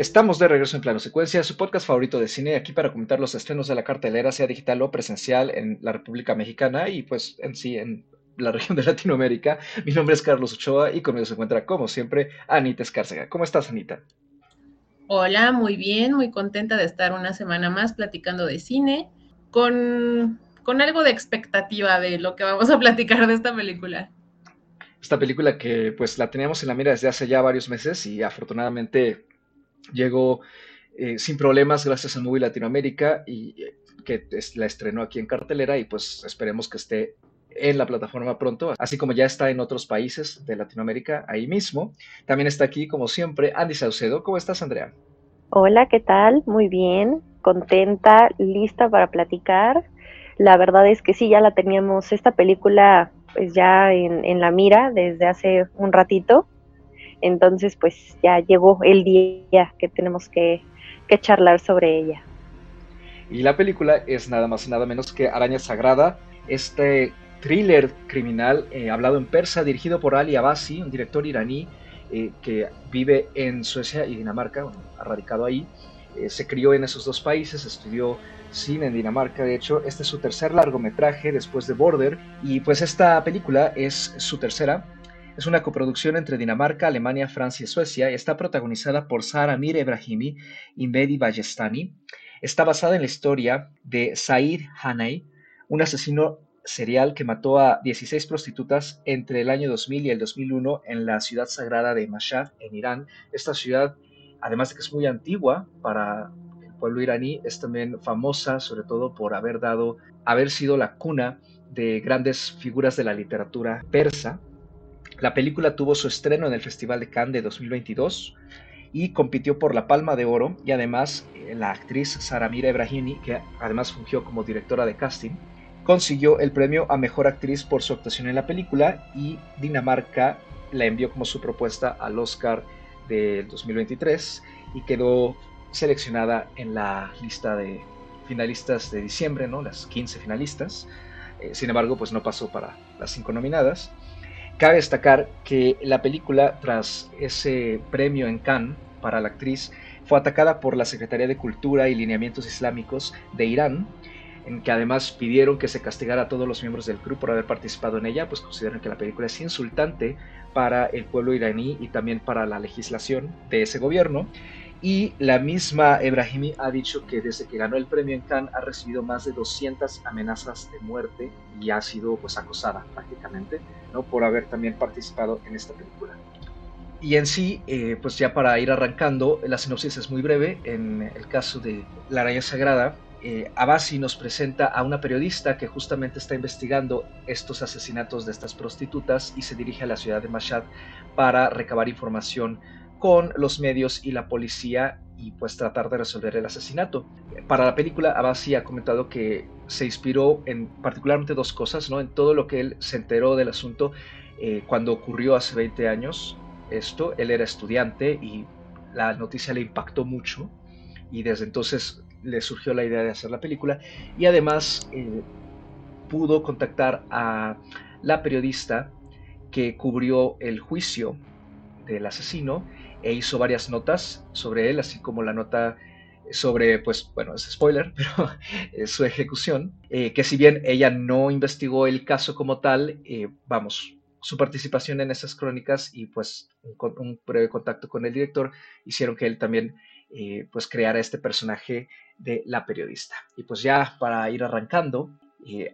Estamos de regreso en Plano Secuencia, su podcast favorito de cine, aquí para comentar los estrenos de la cartelera, sea digital o presencial en la República Mexicana y pues en sí en la región de Latinoamérica. Mi nombre es Carlos Ochoa y conmigo se encuentra, como siempre, Anita Escárcega. ¿Cómo estás, Anita? Hola, muy bien, muy contenta de estar una semana más platicando de cine, con, con algo de expectativa de lo que vamos a platicar de esta película. Esta película que pues la teníamos en la mira desde hace ya varios meses y afortunadamente llegó eh, sin problemas gracias a Movie Latinoamérica y eh, que la estrenó aquí en cartelera y pues esperemos que esté en la plataforma pronto, así como ya está en otros países de Latinoamérica ahí mismo. También está aquí, como siempre, Andy Saucedo. ¿Cómo estás, Andrea? Hola, ¿qué tal? Muy bien, contenta, lista para platicar. La verdad es que sí, ya la teníamos, esta película pues ya en, en la mira desde hace un ratito entonces, pues ya llegó el día que tenemos que, charlar sobre ella. Y la película es nada más y nada menos que Araña Sagrada, este thriller criminal eh, hablado en persa, dirigido por Ali Abasi, un director iraní eh, que vive en Suecia y Dinamarca, ha radicado ahí. Eh, se crió en esos dos países, estudió cine en Dinamarca, de hecho, este es su tercer largometraje después de Border, y pues esta película es su tercera, es una coproducción entre Dinamarca, Alemania, Francia y Suecia y está protagonizada por Sara Mir Ebrahimi y Mehdi Bajestani. Está basada en la historia de Said Hanay, un asesino serial que mató a 16 prostitutas entre el año 2000 y el 2001 en la ciudad sagrada de Mashhad, en Irán. Esta ciudad, además de que es muy antigua para el pueblo iraní, es también famosa sobre todo por haber sido la cuna de grandes figuras de la literatura persa la película tuvo su estreno en el Festival de Cannes de 2022 y compitió por la Palma de Oro y además eh, la actriz Saramira Ebrahimi, que además fungió como directora de casting, consiguió el premio a Mejor Actriz por su actuación en la película y Dinamarca la envió como su propuesta al Oscar del 2023 y quedó seleccionada en la lista de finalistas de diciembre, ¿no? las 15 finalistas. Eh, sin embargo, pues no pasó para las cinco nominadas. Cabe destacar que la película, tras ese premio en Cannes para la actriz, fue atacada por la Secretaría de Cultura y Lineamientos Islámicos de Irán, en que además pidieron que se castigara a todos los miembros del club por haber participado en ella, pues consideran que la película es insultante para el pueblo iraní y también para la legislación de ese gobierno. Y la misma Ebrahimi ha dicho que desde que ganó el premio en Cannes ha recibido más de 200 amenazas de muerte y ha sido pues acosada prácticamente, ¿no? Por haber también participado en esta película. Y en sí, eh, pues ya para ir arrancando, la sinopsis es muy breve. En el caso de La Araña Sagrada, eh, Abasi nos presenta a una periodista que justamente está investigando estos asesinatos de estas prostitutas y se dirige a la ciudad de Mashhad para recabar información con los medios y la policía y pues tratar de resolver el asesinato. Para la película, Abasi ha comentado que se inspiró en particularmente dos cosas, ¿no? En todo lo que él se enteró del asunto eh, cuando ocurrió hace 20 años esto. Él era estudiante y la noticia le impactó mucho y desde entonces le surgió la idea de hacer la película y además eh, pudo contactar a la periodista que cubrió el juicio del asesino e hizo varias notas sobre él, así como la nota sobre, pues, bueno, es spoiler, pero su ejecución, eh, que si bien ella no investigó el caso como tal, eh, vamos, su participación en esas crónicas y pues un, breve contacto con el director hicieron que él también eh, pues creara este personaje de la periodista. Y pues ya para ir arrancando,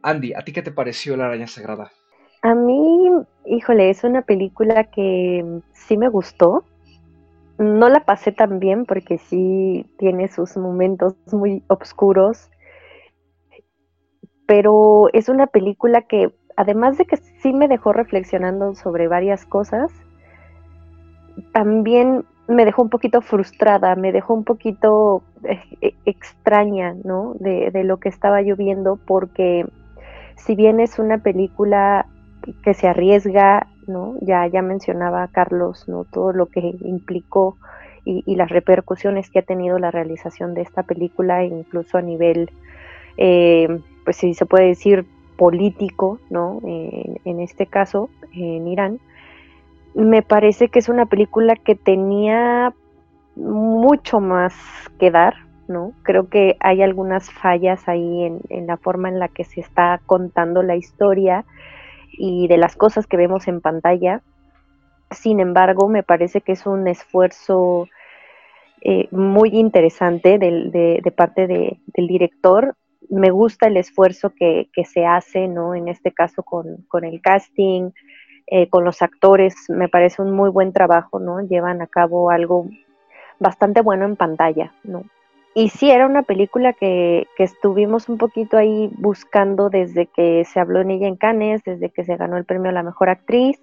Andy, ¿a ti qué te pareció La Araña Sagrada? A mí, híjole, es una película que sí me gustó no la pasé tan bien porque sí tiene sus momentos muy oscuros, pero es una película que además de que sí me dejó reflexionando sobre varias cosas, también me dejó un poquito frustrada, me dejó un poquito eh, extraña, ¿no? De, de lo que estaba yo viendo, porque si bien es una película que se arriesga, ¿no? Ya, ya mencionaba Carlos, ¿no? Todo lo que implicó y, las repercusiones que ha tenido la realización de esta película, incluso a nivel, eh, pues si se puede decir, político, ¿no? en este caso, en Irán. Me parece que es una película que tenía mucho más que dar, ¿no? Creo que hay algunas fallas ahí en, en, la forma en la que se está contando la historia y de las cosas que vemos en pantalla. Sin embargo, me parece que es un esfuerzo eh, muy interesante de, parte del director. Me gusta el esfuerzo que, se hace, ¿no? En este caso con, el casting, eh, con los actores, me parece un muy buen trabajo, ¿no? Llevan a cabo algo bastante bueno en pantalla, ¿no? Y sí, era una película que, que, estuvimos un poquito ahí buscando desde que se habló en ella en Cannes, desde que se ganó el premio a la mejor actriz.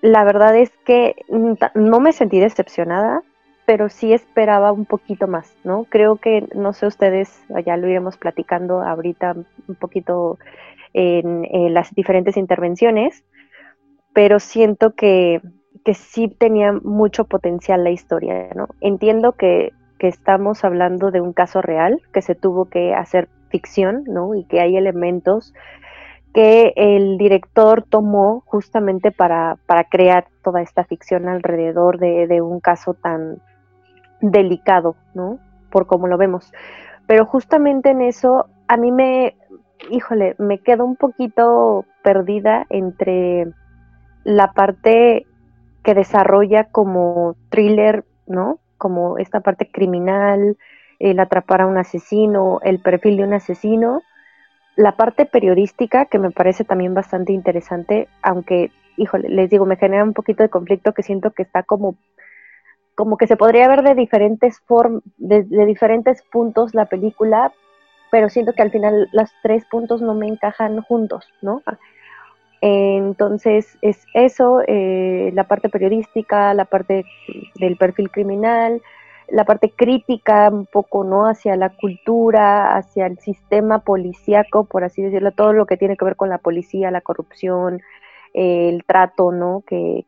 La verdad es que no me sentí decepcionada, pero sí esperaba un poquito más, ¿no? Creo que, no sé ustedes, ya lo iremos platicando ahorita un poquito en, las diferentes intervenciones, pero siento que, que, sí tenía mucho potencial la historia, ¿no? Entiendo que, que, estamos hablando de un caso real, que se tuvo que hacer ficción, ¿no? Y que hay elementos que el director tomó justamente para, para crear toda esta ficción alrededor de, de un caso tan, delicado, ¿no? Por cómo lo vemos. Pero justamente en eso, a mí me, híjole, me quedo un poquito perdida entre la parte que desarrolla como thriller, ¿no? Como esta parte criminal, el atrapar a un asesino, el perfil de un asesino, la parte periodística, que me parece también bastante interesante, aunque, híjole, les digo, me genera un poquito de conflicto que siento que está como como que se podría ver de diferentes form de, diferentes puntos la película, pero siento que al final los tres puntos no me encajan juntos, ¿no? Entonces es eso, eh, la parte periodística, la parte del perfil criminal, la parte crítica un poco, ¿no? Hacia la cultura, hacia el sistema policíaco, por así decirlo, todo lo que tiene que ver con la policía, la corrupción, el trato ¿no? que,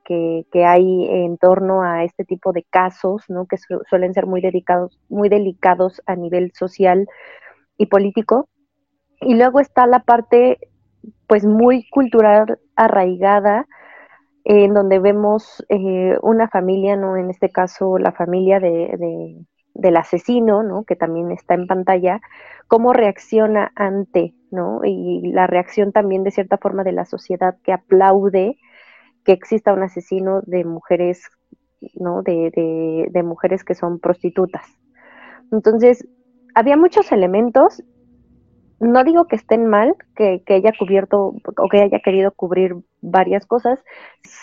hay en torno a este tipo de casos, ¿no? que suelen ser muy, dedicados, muy delicados a nivel social y político. Y luego está la parte pues muy cultural arraigada, en donde vemos eh, una familia, ¿no? En este caso, la familia de, del asesino, ¿no? Que también está en pantalla, cómo reacciona ante, ¿no? Y la reacción también de cierta forma de la sociedad que aplaude que exista un asesino de mujeres, ¿no? De, de, mujeres que son prostitutas. Entonces, había muchos elementos, no digo que estén mal, que, que haya cubierto o que haya querido cubrir varias cosas,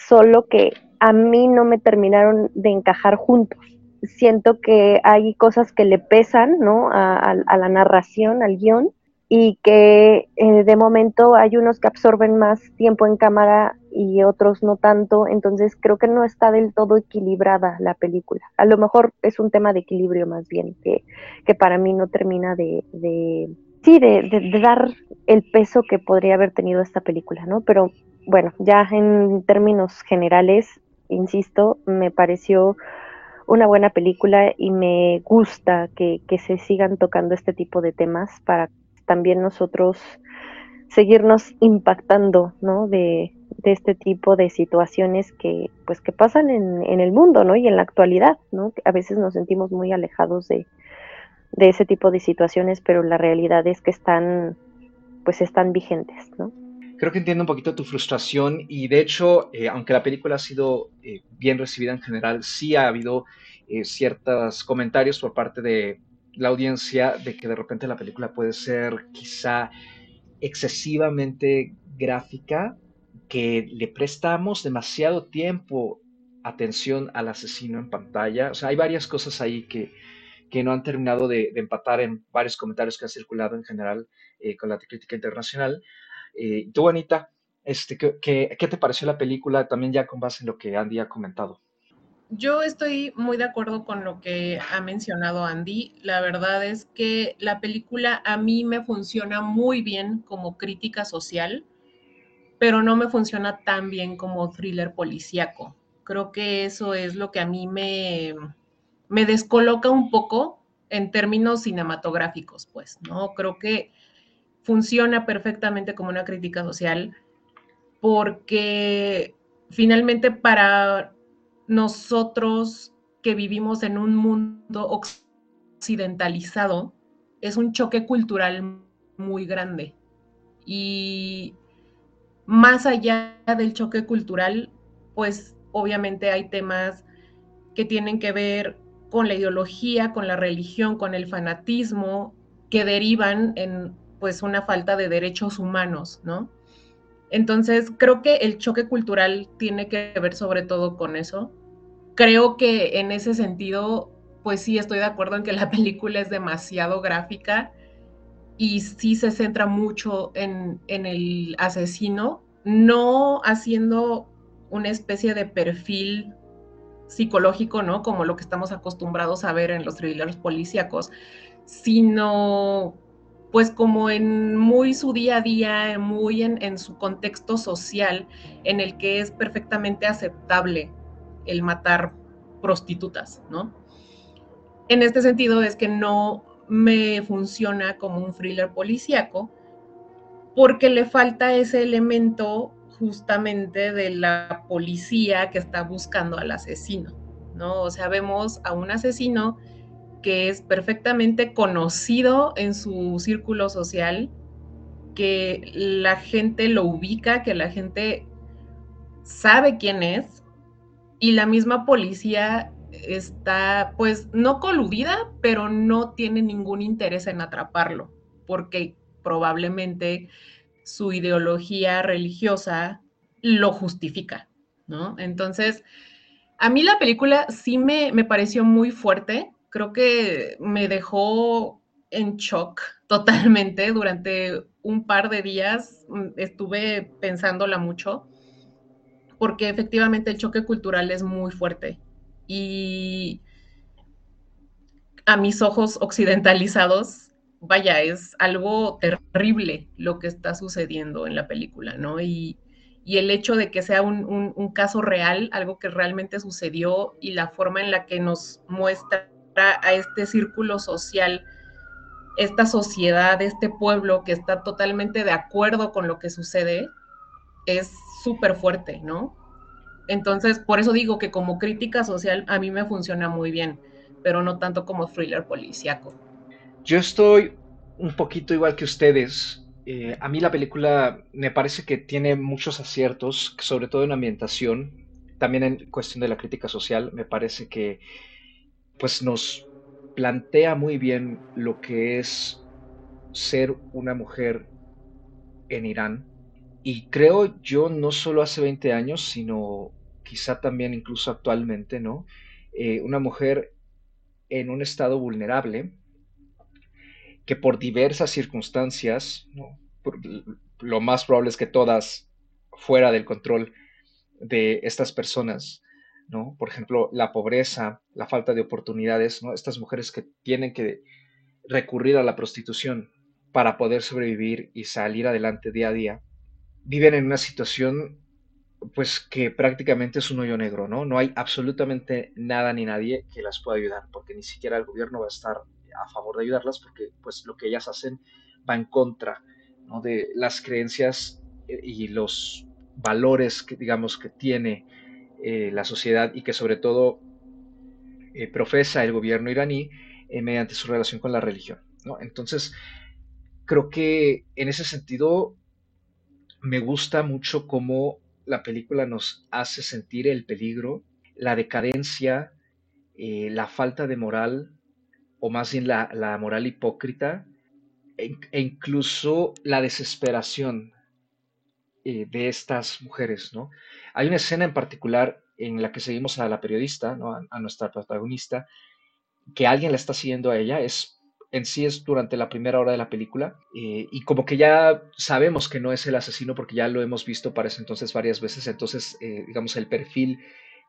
solo que a mí no me terminaron de encajar juntos siento que hay cosas que le pesan, ¿no? A, la narración, al guion, y que eh, de momento hay unos que absorben más tiempo en cámara y otros no tanto, entonces creo que no está del todo equilibrada la película. A lo mejor es un tema de equilibrio más bien, que, que para mí no termina de, de sí, de, dar el peso que podría haber tenido esta película, ¿no? Pero bueno, ya en términos generales, insisto, me pareció una buena película y me gusta que, se sigan tocando este tipo de temas para también nosotros seguirnos impactando, ¿no? De, este tipo de situaciones que, pues, que pasan en, en, el mundo, ¿no? Y en la actualidad, ¿no? A veces nos sentimos muy alejados de, de ese tipo de situaciones, pero la realidad es que están, pues, están vigentes, ¿no? creo que entiendo un poquito tu frustración y de hecho, eh, aunque la película ha sido eh, bien recibida en general, sí ha habido eh, ciertos comentarios por parte de la audiencia de que de repente la película puede ser quizá excesivamente gráfica, que le prestamos demasiado tiempo atención al asesino en pantalla. O sea, hay varias cosas ahí que, que no han terminado de, empatar en varios comentarios que han circulado en general con la crítica internacional. Eh, tú, Anita, este, ¿qué, te pareció la película también ya con base en lo que Andy ha comentado? Yo estoy muy de acuerdo con lo que ha mencionado Andy. La verdad es que la película a mí me funciona muy bien como crítica social, pero no me funciona tan bien como thriller policíaco. Creo que eso es lo que a mí me, me descoloca un poco en términos cinematográficos, pues, ¿no? Creo que funciona perfectamente como una crítica social porque finalmente para nosotros que vivimos en un mundo occidentalizado, es un choque cultural muy grande. Y más allá del choque cultural, pues obviamente hay temas que tienen que ver con la ideología, con la religión, con el fanatismo, que derivan en pues una falta de derechos humanos, ¿no? Entonces, creo que el choque cultural tiene que ver sobre todo con eso. Creo que en ese sentido, pues sí estoy de acuerdo en que la película es demasiado gráfica y sí se centra mucho en, en el asesino, no haciendo una especie de perfil psicológico, ¿no? Como lo que estamos acostumbrados a ver en los thrillers policíacos, sino pues como en muy su día a día, muy en, en, su contexto social, en el que es perfectamente aceptable el matar prostitutas, ¿no? En este sentido es que no me funciona como un thriller policíaco, porque le falta ese elemento justamente de la policía que está buscando al asesino, ¿no? O sea, vemos a un asesino que es perfectamente conocido en su círculo social, que la gente lo ubica, que la gente sabe quién es, y la misma policía está, pues, no coludida, pero no tiene ningún interés en atraparlo, porque probablemente su ideología religiosa lo justifica, ¿no? Entonces, a mí la película sí me, me pareció muy fuerte, creo que me dejó en shock totalmente durante un par de días, mm, estuve pensándola mucho, porque efectivamente el choque cultural es muy fuerte. Y a mis ojos occidentalizados vaya, es algo terrible lo que está sucediendo en la película, ¿no? Y, el hecho de que sea un, caso real, algo que realmente sucedió y la forma en la que nos muestra a este círculo social, esta sociedad, este pueblo que está totalmente de acuerdo con lo que sucede, es súper fuerte, ¿no? Entonces, por eso digo que como crítica social a mí me funciona muy bien, pero no tanto como thriller policíaco. Yo estoy un poquito igual que ustedes. Eh, a mí la película me parece que tiene muchos aciertos, sobre todo en ambientación, también en cuestión de la crítica social. Me parece que pues nos plantea muy bien lo que es ser una mujer en Irán. Y creo yo no solo hace 20 años, sino quizá también incluso actualmente, ¿no? Eh, una mujer en un estado vulnerable, que por diversas circunstancias, lo más probable es que todas fuera del control de estas personas, ¿no? Por ejemplo, la pobreza, la falta de oportunidades, ¿no? Estas mujeres que tienen que recurrir a la prostitución para poder sobrevivir y salir adelante día a día, viven en una situación pues que prácticamente es un hoyo negro, ¿no? No hay absolutamente nada ni nadie que las pueda ayudar, porque ni siquiera el gobierno va a estar a favor de ayudarlas porque pues lo que ellas hacen va en contra de las creencias eh, y los valores que digamos que tiene eh, la sociedad y que sobre todo eh, profesa el gobierno iraní mediante su relación con la religión. Entonces, creo que en ese sentido me gusta mucho cómo la película nos hace sentir el peligro, la decadencia, la falta de moral o más bien la, moral hipócrita, e, e, incluso la desesperación eh, de estas mujeres, ¿no? Hay una escena en particular en la que seguimos a la periodista, ¿no? a, nuestra protagonista, que alguien la está siguiendo a ella, es en sí es durante la primera hora de la película eh, y como que ya sabemos que no es el asesino porque ya lo hemos visto para ese entonces varias veces, entonces eh, digamos el perfil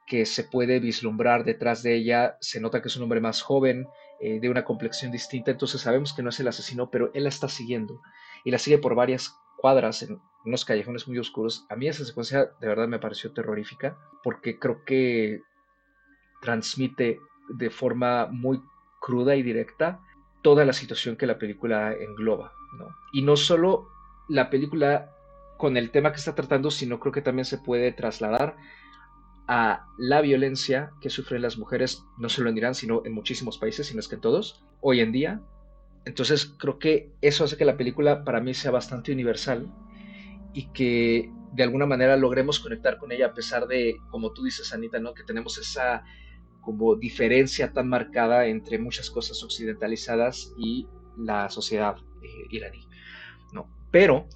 que se puede vislumbrar detrás de ella se nota que es un hombre más joven, eh, de una complexión distinta, entonces sabemos que no es el asesino, pero él la está siguiendo y la sigue por varias cuadras en unos callejones muy oscuros. A mí esa secuencia de verdad me pareció terrorífica porque creo que transmite de forma muy cruda y directa toda la situación que la película engloba. Y no solo la película con el tema que está tratando, sino creo que también se puede trasladar a la violencia que sufren las mujeres, no solo en Irán, sino en muchísimos países, sino es que en todos, hoy en día. Entonces creo que eso hace que la película para mí sea bastante universal y que de alguna manera logremos conectar con ella a pesar de, como tú dices, Anita, ¿no? que tenemos esa como diferencia tan marcada entre muchas cosas occidentalizadas y la sociedad eh, iraní. ¿no? Pero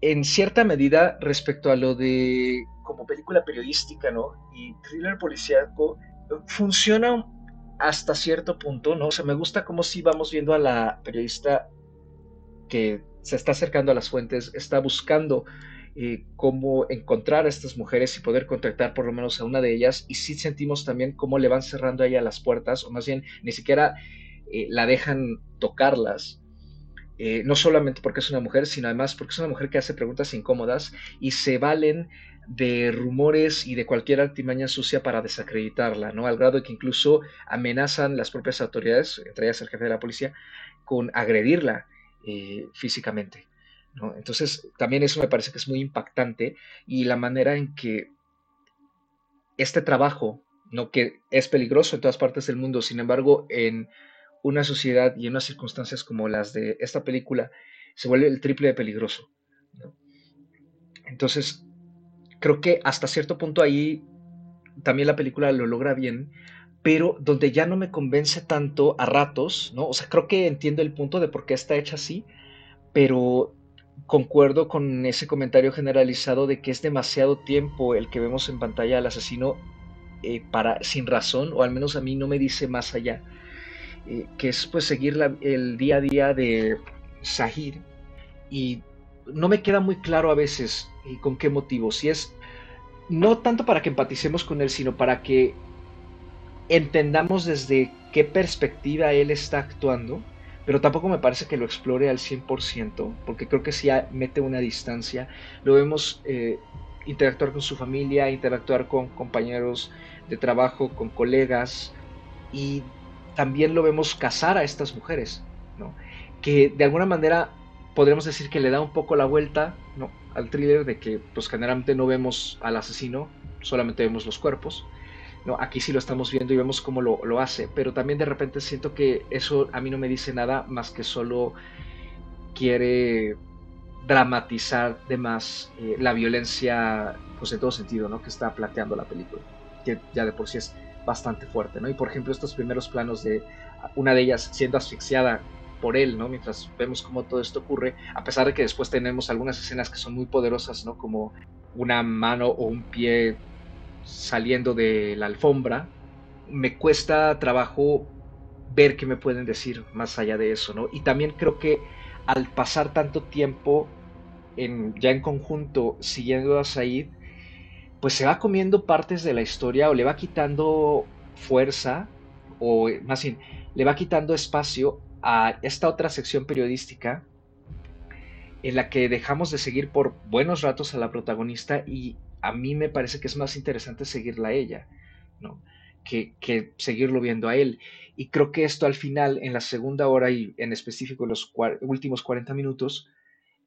en cierta medida respecto a lo de como película periodística, ¿no? Y thriller policíaco, funciona hasta cierto punto, ¿no? O sea, me gusta cómo si vamos viendo a la periodista que se está acercando a las fuentes, está buscando eh, cómo encontrar a estas mujeres y poder contactar por lo menos a una de ellas, y sí sentimos también cómo le van cerrando a ella las puertas, o más bien ni siquiera eh, la dejan tocarlas, eh, no solamente porque es una mujer, sino además porque es una mujer que hace preguntas incómodas y se valen de rumores y de cualquier artimaña sucia para desacreditarla, ¿no? Al grado de que incluso amenazan las propias autoridades, entre ellas el jefe de la policía, con agredirla eh, físicamente, ¿no? Entonces, también eso me parece que es muy impactante y la manera en que este trabajo, ¿no? Que es peligroso en todas partes del mundo, sin embargo, en una sociedad y en unas circunstancias como las de esta película, se vuelve el triple de peligroso. Entonces, creo que hasta cierto punto ahí también la película lo logra bien, pero donde ya no me convence tanto a ratos, ¿no? O sea, creo que entiendo el punto de por qué está hecha así, pero concuerdo con ese comentario generalizado de que es demasiado tiempo el que vemos en pantalla al asesino eh, para, sin razón, o al menos a mí no me dice más allá. Eh, que es pues seguir el día a día de Sahir y no me queda muy claro a veces y con qué motivo, si es no tanto para que empaticemos con él, sino para que entendamos desde qué perspectiva él está actuando, pero tampoco me parece que lo explore al 100%, porque creo que sí mete una distancia. Lo vemos eh, interactuar con su familia, interactuar con compañeros de trabajo, con colegas, y también lo vemos casar a estas mujeres, ¿no? que de alguna manera podríamos decir que le da un poco la vuelta ¿no? Al thriller de que pues generalmente no vemos al asesino, solamente vemos los cuerpos. ¿no? Aquí sí lo estamos viendo y vemos cómo lo, lo, hace, pero también de repente siento que eso a mí no me dice nada más que solo quiere dramatizar de más eh, la violencia pues en todo sentido ¿no? que está planteando la película, que ya de por sí es bastante fuerte, ¿no? Y por ejemplo, estos primeros planos de una de ellas siendo asfixiada por él, ¿no? Mientras vemos cómo todo esto ocurre, a pesar de que después tenemos algunas escenas que son muy poderosas, ¿no? Como una mano o un pie saliendo de la alfombra, me cuesta trabajo ver qué me pueden decir más allá de eso, ¿no? Y también creo que al pasar tanto tiempo en, ya en conjunto siguiendo a Said, pues se va comiendo partes de la historia o le va quitando fuerza o más bien le va quitando espacio a esta otra sección periodística en la que dejamos de seguir por buenos ratos a la protagonista y a mí me parece que es más interesante seguirla a ella, ¿no? Que, que seguirlo viendo a él. Y creo que esto al final, en la segunda hora y en específico en los últimos 40 minutos,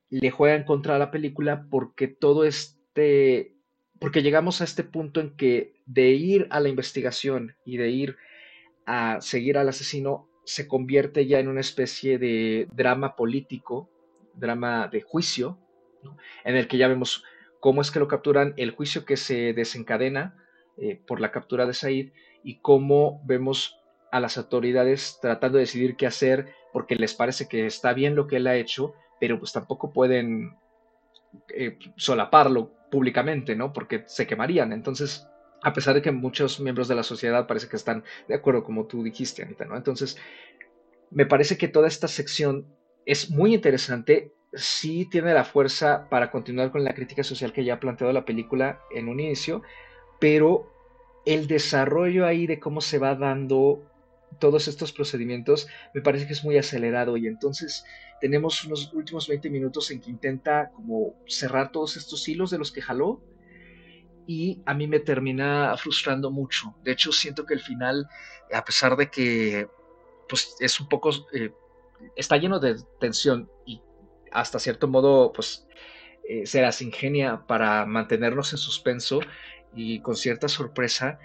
le juega en contra a la película porque todo este porque llegamos a este punto en que de ir a la investigación y de ir a seguir al asesino se convierte ya en una especie de drama político, drama de juicio, en el que ya vemos cómo es que lo capturan, el juicio que se desencadena eh, por la captura de Said y cómo vemos a las autoridades tratando de decidir qué hacer porque les parece que está bien lo que él ha hecho, pero pues tampoco pueden eh, solaparlo públicamente, ¿no? Porque se quemarían. Entonces, a pesar de que muchos miembros de la sociedad parece que están de acuerdo, como tú dijiste, Anita, ¿no? Entonces, me parece que toda esta sección es muy interesante. Sí tiene la fuerza para continuar con la crítica social que ya ha planteado la película en un inicio, pero el desarrollo ahí de cómo se va dando todos estos procedimientos me parece que es muy acelerado y entonces tenemos unos últimos 20 minutos en que intenta como cerrar todos estos hilos de los que jaló y a mí me termina frustrando mucho. De hecho, siento que el final, a pesar de que pues es un poco, eh, está lleno de tensión y hasta cierto modo pues eh, se las ingenia para mantenernos en suspenso, y con cierta sorpresa,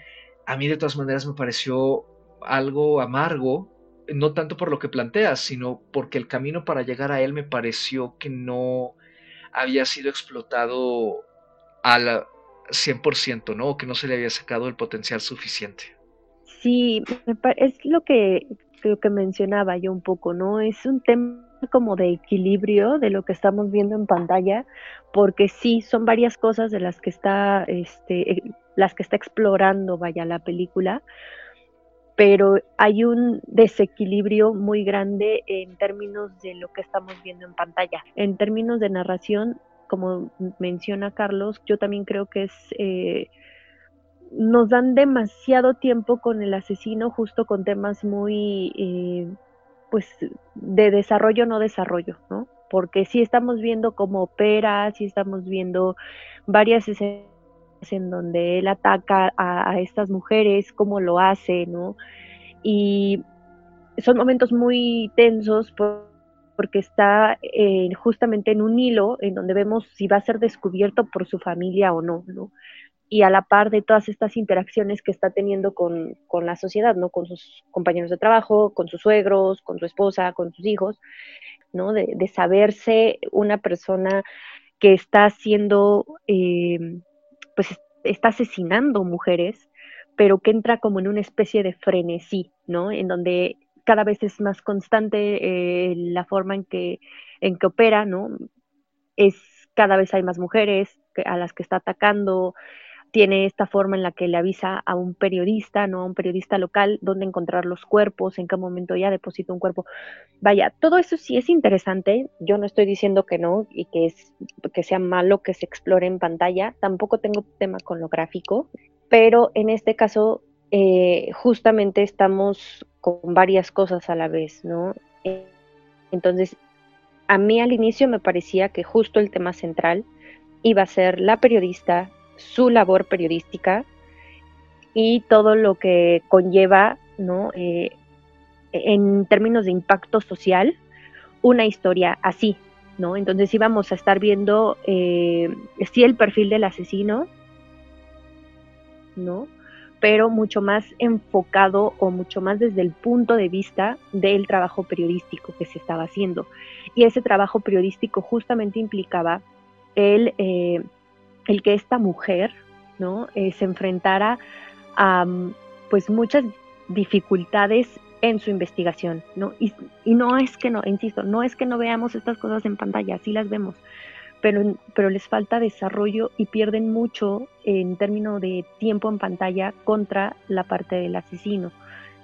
a mí de todas maneras me pareció algo amargo, no tanto por lo que planteas, sino porque el camino para llegar a él me pareció que no había sido explotado al 100%, ¿no? O que no se le había sacado el potencial suficiente. Sí, es lo que, lo que mencionaba yo un poco, ¿no? Es un tema como de equilibrio de lo que estamos viendo en pantalla, porque sí, son varias cosas de las que está, este, eh, las que está explorando, vaya, la película, pero hay un desequilibrio muy grande en términos de lo que estamos viendo en pantalla. En términos de narración, como menciona Carlos, yo también creo que es... Eh, nos dan demasiado tiempo con el asesino justo con temas muy eh, pues de desarrollo no desarrollo, ¿no? Porque sí estamos viendo cómo opera, sí estamos viendo varias escenas en donde él ataca a, estas mujeres, cómo lo hace, ¿no? Y son momentos muy tensos porque está eh, justamente en un hilo en donde vemos si va a ser descubierto por su familia o no, ¿no? y a la par de todas estas interacciones que está teniendo con, la sociedad, ¿no? Con sus compañeros de trabajo, con sus suegros, con su esposa, con sus hijos, ¿no? De, saberse una persona que está haciendo, eh, pues está asesinando mujeres, pero que entra como en una especie de frenesí, ¿no? En donde cada vez es más constante eh, la forma en que, en que opera, ¿no? Es cada vez hay más mujeres a las que está atacando, tiene esta forma en la que le avisa a un periodista, ¿no? A un periodista local, dónde encontrar los cuerpos, en qué momento ya deposita un cuerpo. Vaya, todo eso sí es interesante. Yo no estoy diciendo que no y que, es, que sea malo que se explore en pantalla. Tampoco tengo tema con lo gráfico, pero en este caso eh, justamente estamos con varias cosas a la vez, ¿no? Entonces, a mí al inicio me parecía que justo el tema central iba a ser la periodista su labor periodística y todo lo que conlleva, ¿no? Eh, en términos de impacto social, una historia así, ¿no? Entonces íbamos a estar viendo eh, el perfil del asesino, ¿no? Pero mucho más enfocado o mucho más desde el punto de vista del trabajo periodístico que se estaba haciendo. Y ese trabajo periodístico justamente implicaba el eh, el que esta mujer ¿no? Eh, se enfrentara a pues muchas dificultades en su investigación, ¿no? Y, no es que no, insisto, no es que no veamos estas cosas en pantalla, sí las vemos, pero, pero les falta desarrollo y pierden mucho en términos de tiempo en pantalla contra la parte del asesino.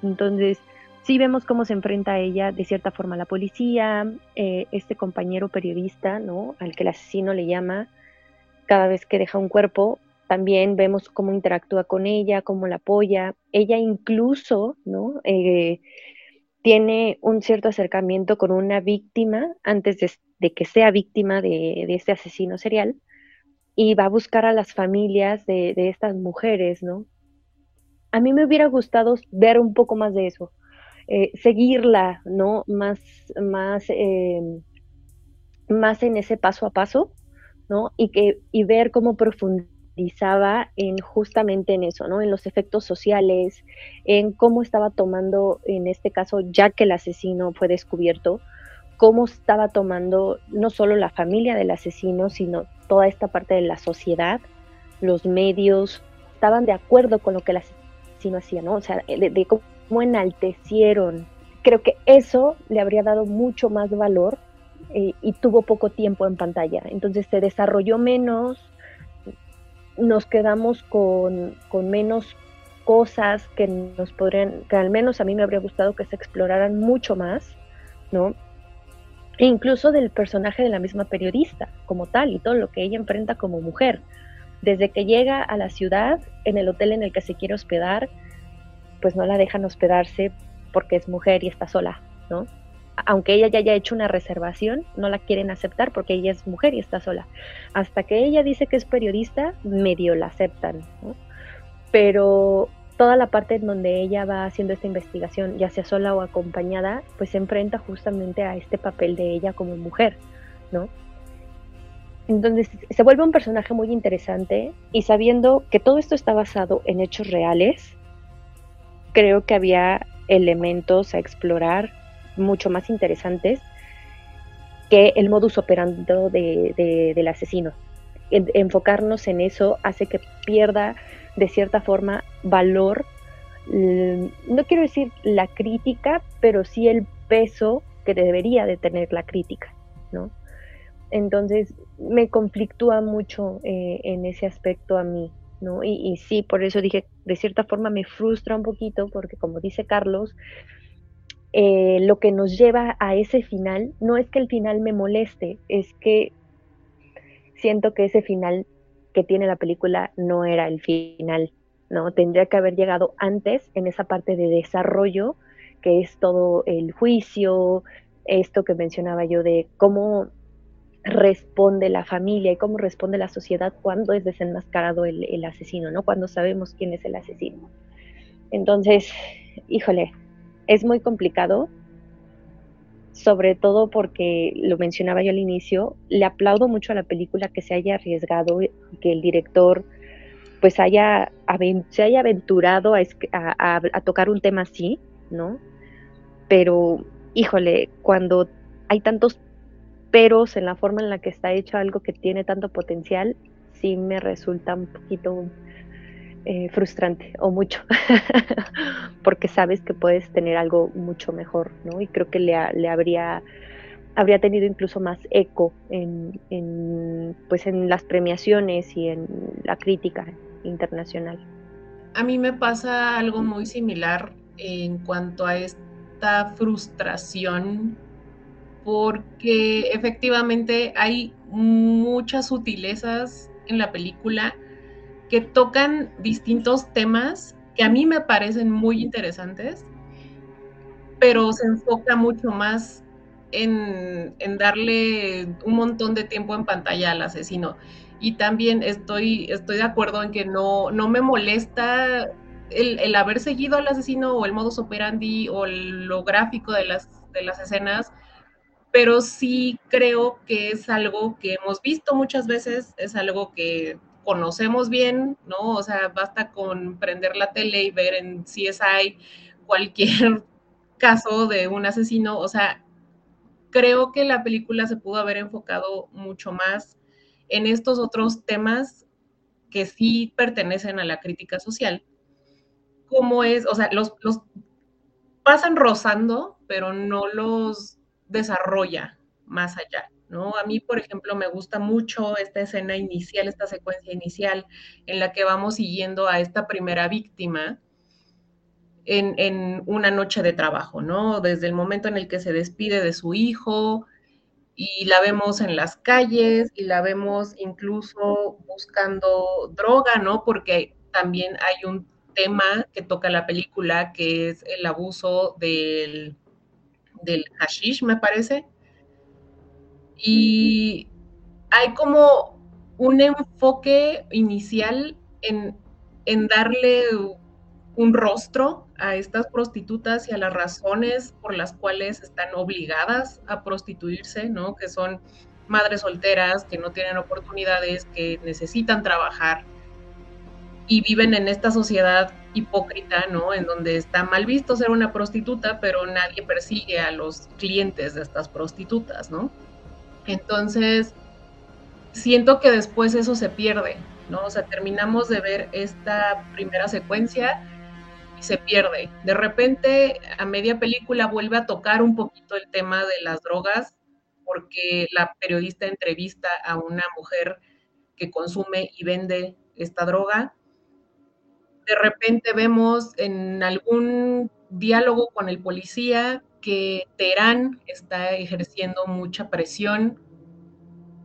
Entonces, sí vemos cómo se enfrenta a ella de cierta forma la policía, eh, este compañero periodista, ¿no? Al que el asesino le llama, cada vez que deja un cuerpo, también vemos cómo interactúa con ella, cómo la apoya. Ella incluso, ¿no? Eh, tiene un cierto acercamiento con una víctima antes de, que sea víctima de, este asesino serial y va a buscar a las familias de, estas mujeres, ¿no? A mí me hubiera gustado ver un poco más de eso, eh, seguirla, ¿no? Más, más, eh, más en ese paso a paso, ¿no? Y, que, y ver cómo profundizaba en justamente en eso, ¿no? En los efectos sociales, en cómo estaba tomando, en este caso, ya que el asesino fue descubierto, cómo estaba tomando no solo la familia del asesino, sino toda esta parte de la sociedad, los medios, estaban de acuerdo con lo que el asesino hacía, ¿no? O sea, de, cómo enaltecieron. Creo que eso le habría dado mucho más valor eh, y tuvo poco tiempo en pantalla. Entonces se desarrolló menos, nos quedamos con, menos cosas que nos podrían, que al menos a mí me habría gustado que se exploraran mucho más, ¿no? E incluso del personaje de la misma periodista como tal y todo lo que ella enfrenta como mujer. Desde que llega a la ciudad, en el hotel en el que se quiere hospedar, pues no la dejan hospedarse porque es mujer y está sola, ¿no? aunque ella ya haya hecho una reservación, no la quieren aceptar porque ella es mujer y está sola. Hasta que ella dice que es periodista, medio la aceptan, Pero toda la parte en donde ella va haciendo esta investigación, ya sea sola o acompañada, pues se enfrenta justamente a este papel de ella como mujer, ¿no? Entonces se vuelve un personaje muy interesante y sabiendo que todo esto está basado en hechos reales, creo que había elementos a explorar mucho más interesantes que el modus operandi del asesino. enfocarnos en eso hace que pierda de cierta forma valor, no quiero decir la crítica, pero sí el peso que debería de tener la crítica, ¿no? Entonces me conflictúa mucho eh, en ese aspecto a mí, ¿no? Y, sí, por eso dije, de cierta forma me frustra un poquito, porque como dice Carlos, eh, lo que nos lleva a ese final no es que el final me moleste, es que siento que ese final que tiene la película no era el final, ¿no? Tendría que haber llegado antes en esa parte de desarrollo, que es todo el juicio, esto que mencionaba yo de cómo responde la familia y cómo responde la sociedad cuando es desenmascarado el, asesino, ¿no? Cuando sabemos quién es el asesino. Entonces, híjole, es muy complicado, sobre todo porque, lo mencionaba yo al inicio, le aplaudo mucho a la película que se haya arriesgado, que el director pues haya, se haya aventurado a, a tocar un tema así, ¿no? Pero, híjole, cuando hay tantos peros en la forma en la que está hecho algo que tiene tanto potencial, sí me resulta un poquito eh, frustrante o mucho, porque sabes que puedes tener algo mucho mejor, ¿no? Y creo que le, le habría, habría tenido incluso más eco en, en, pues en las premiaciones y en la crítica internacional. A mí me pasa algo muy similar en cuanto a esta frustración porque efectivamente hay muchas sutilezas en la película que tocan distintos temas que a mí me parecen muy interesantes, pero se enfoca mucho más en, darle un montón de tiempo en pantalla al asesino. Y también estoy, estoy de acuerdo en que no, no me molesta el, el, haber seguido al asesino o el modus operandi o lo gráfico de las, de las escenas, pero sí creo que es algo que hemos visto muchas veces, es algo que conocemos bien, ¿no? O sea, basta con prender la tele y ver en CSI cualquier caso de un asesino, o sea, creo que la película se pudo haber enfocado mucho más en estos otros temas que sí pertenecen a la crítica social, como es, o sea, los, los pasan rozando, pero no los desarrolla más allá. ¿No? A mí, por ejemplo, me gusta mucho esta escena inicial, esta secuencia inicial en la que vamos siguiendo a esta primera víctima en, en, una noche de trabajo, ¿no? Desde el momento en el que se despide de su hijo y la vemos en las calles y la vemos incluso buscando droga, ¿no? Porque también hay un tema que toca la película que es el abuso del del hashish, me parece. Y hay como un enfoque inicial en, en darle un rostro a estas prostitutas y a las razones por las cuales están obligadas a prostituirse, ¿no? Que son madres solteras, que no tienen oportunidades, que necesitan trabajar y viven en esta sociedad hipócrita, ¿no? En donde está mal visto ser una prostituta, pero nadie persigue a los clientes de estas prostitutas, ¿no? Entonces, siento que después eso se pierde, ¿no? O sea, terminamos de ver esta primera secuencia y se pierde. De repente, a media película vuelve a tocar un poquito el tema de las drogas, porque la periodista entrevista a una mujer que consume y vende esta droga de repente vemos en algún diálogo con el policía que Teherán está ejerciendo mucha presión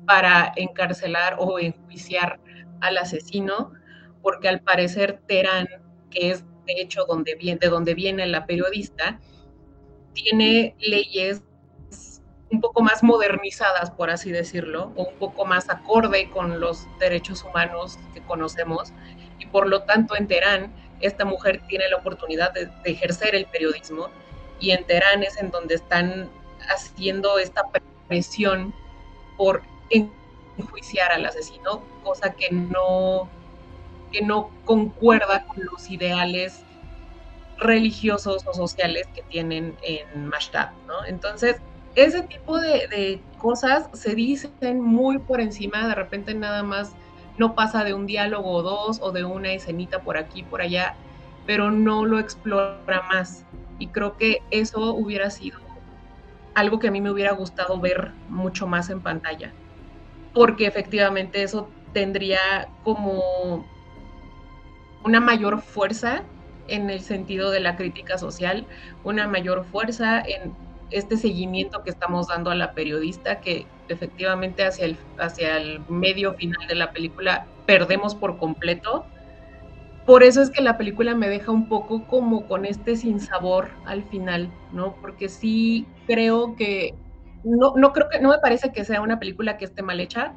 para encarcelar o enjuiciar al asesino, porque al parecer Teherán, que es de hecho donde viene, de donde viene la periodista, tiene leyes un poco más modernizadas, por así decirlo, o un poco más acorde con los derechos humanos que conocemos, y por lo tanto en Teherán esta mujer tiene la oportunidad de, ejercer el periodismo y en Teherán es en donde están haciendo esta presión por enjuiciar al asesino, cosa que no, que no concuerda con los ideales religiosos o sociales que tienen en Mashtaq, ¿no? Entonces, ese tipo de, de, cosas se dicen muy por encima, de repente nada más no pasa de un diálogo o dos o de una escenita por aquí, por allá, pero no lo explora más. Y creo que eso hubiera sido algo que a mí me hubiera gustado ver mucho más en pantalla, porque efectivamente eso tendría como una mayor fuerza en el sentido de la crítica social, una mayor fuerza en este seguimiento que estamos dando a la periodista, que efectivamente hacia el, hacia el medio final de la película perdemos por completo. Por eso es que la película me deja un poco como con este sinsabor al final, ¿no? Porque sí creo que, no, no creo que, no me parece que sea una película que esté mal hecha,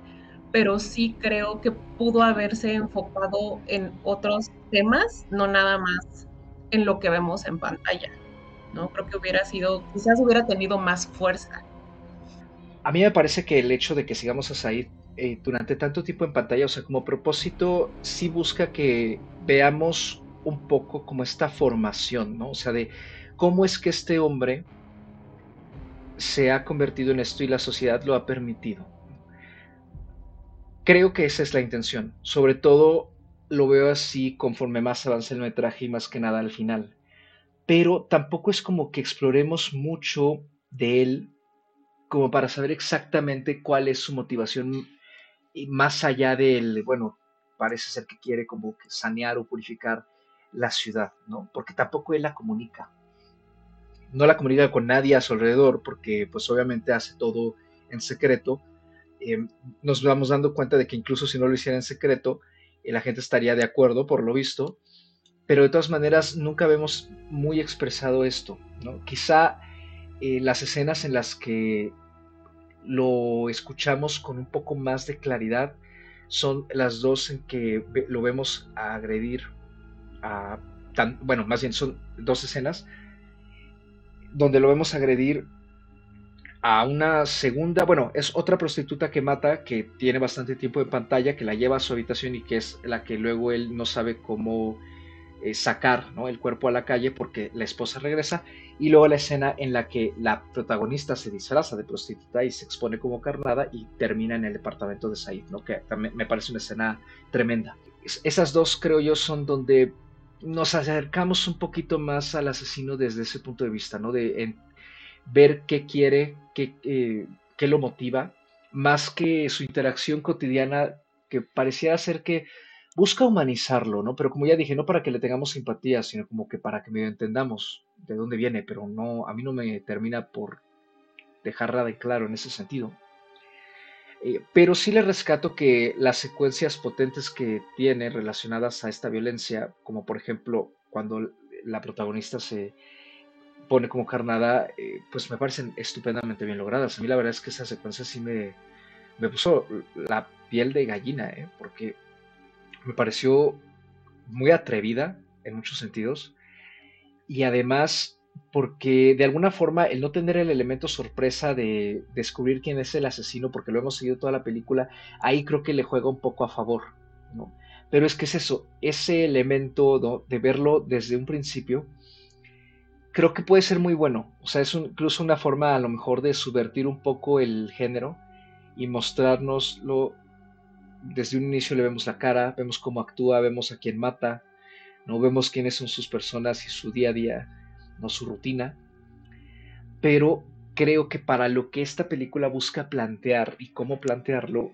pero sí creo que pudo haberse enfocado en otros temas, no nada más en lo que vemos en pantalla. ¿no? Creo que hubiera sido, quizás hubiera tenido más fuerza. A mí me parece que el hecho de que sigamos a Said eh, durante tanto tiempo en pantalla, o sea, como propósito, sí busca que veamos un poco como esta formación, ¿no? O sea, de cómo es que este hombre se ha convertido en esto y la sociedad lo ha permitido. Creo que esa es la intención. Sobre todo lo veo así conforme más avanza el metraje y más que nada al final pero tampoco es como que exploremos mucho de él como para saber exactamente cuál es su motivación más allá del, bueno, parece ser que quiere como que sanear o purificar la ciudad, ¿no? Porque tampoco él la comunica. No la comunica con nadie a su alrededor porque pues obviamente hace todo en secreto. Em, nos vamos dando cuenta de que incluso si no lo hiciera en secreto, la gente estaría de acuerdo por lo visto pero de todas maneras nunca vemos muy expresado esto. ¿no? Quizá eh, las escenas en las que lo escuchamos con un poco más de claridad son las dos en que lo vemos agredir a, tan, bueno, más bien son dos escenas donde lo vemos agredir a una segunda, bueno, es otra prostituta que mata, que tiene bastante tiempo en pantalla, que la lleva a su habitación y que es la que luego él no sabe cómo eh, sacar el cuerpo a la calle porque la esposa regresa y luego la escena en la que la protagonista se disfraza de prostituta y se expone como carnada y termina en el departamento de Said, ¿no? que también me parece una escena tremenda. esas dos creo yo son donde nos acercamos un poquito más al asesino desde ese punto de vista, ¿no? de ver qué quiere, qué, eh, qué lo motiva, más que su interacción cotidiana que parecía ser que busca humanizarlo, ¿no? Pero como ya dije, no para que le tengamos simpatía, sino como que para que medio entendamos de dónde viene, pero no, a mí no me termina por dejarla de claro en ese sentido. Eh, pero sí le rescato que las secuencias potentes que tiene relacionadas a esta violencia, como por ejemplo cuando la protagonista se pone como carnada, eh, pues me parecen estupendamente bien logradas. A mí la verdad es que esa secuencia sí me, me puso la piel de gallina, ¿eh? porque me pareció muy atrevida en muchos sentidos. Y además porque de alguna forma el no tener el elemento sorpresa de descubrir quién es el asesino, porque lo hemos seguido toda la película, ahí creo que le juega un poco a favor, ¿no? Pero es que es eso, ese elemento de verlo desde un principio, creo que puede ser muy bueno, o sea, es incluso una forma a lo mejor de subvertir un poco el género y mostrárnoslo desde un inicio le vemos la cara, vemos cómo actúa, vemos a quién mata, no vemos quiénes son sus personas y su día a día, no su rutina. Pero creo que para lo que esta película busca plantear y cómo plantearlo,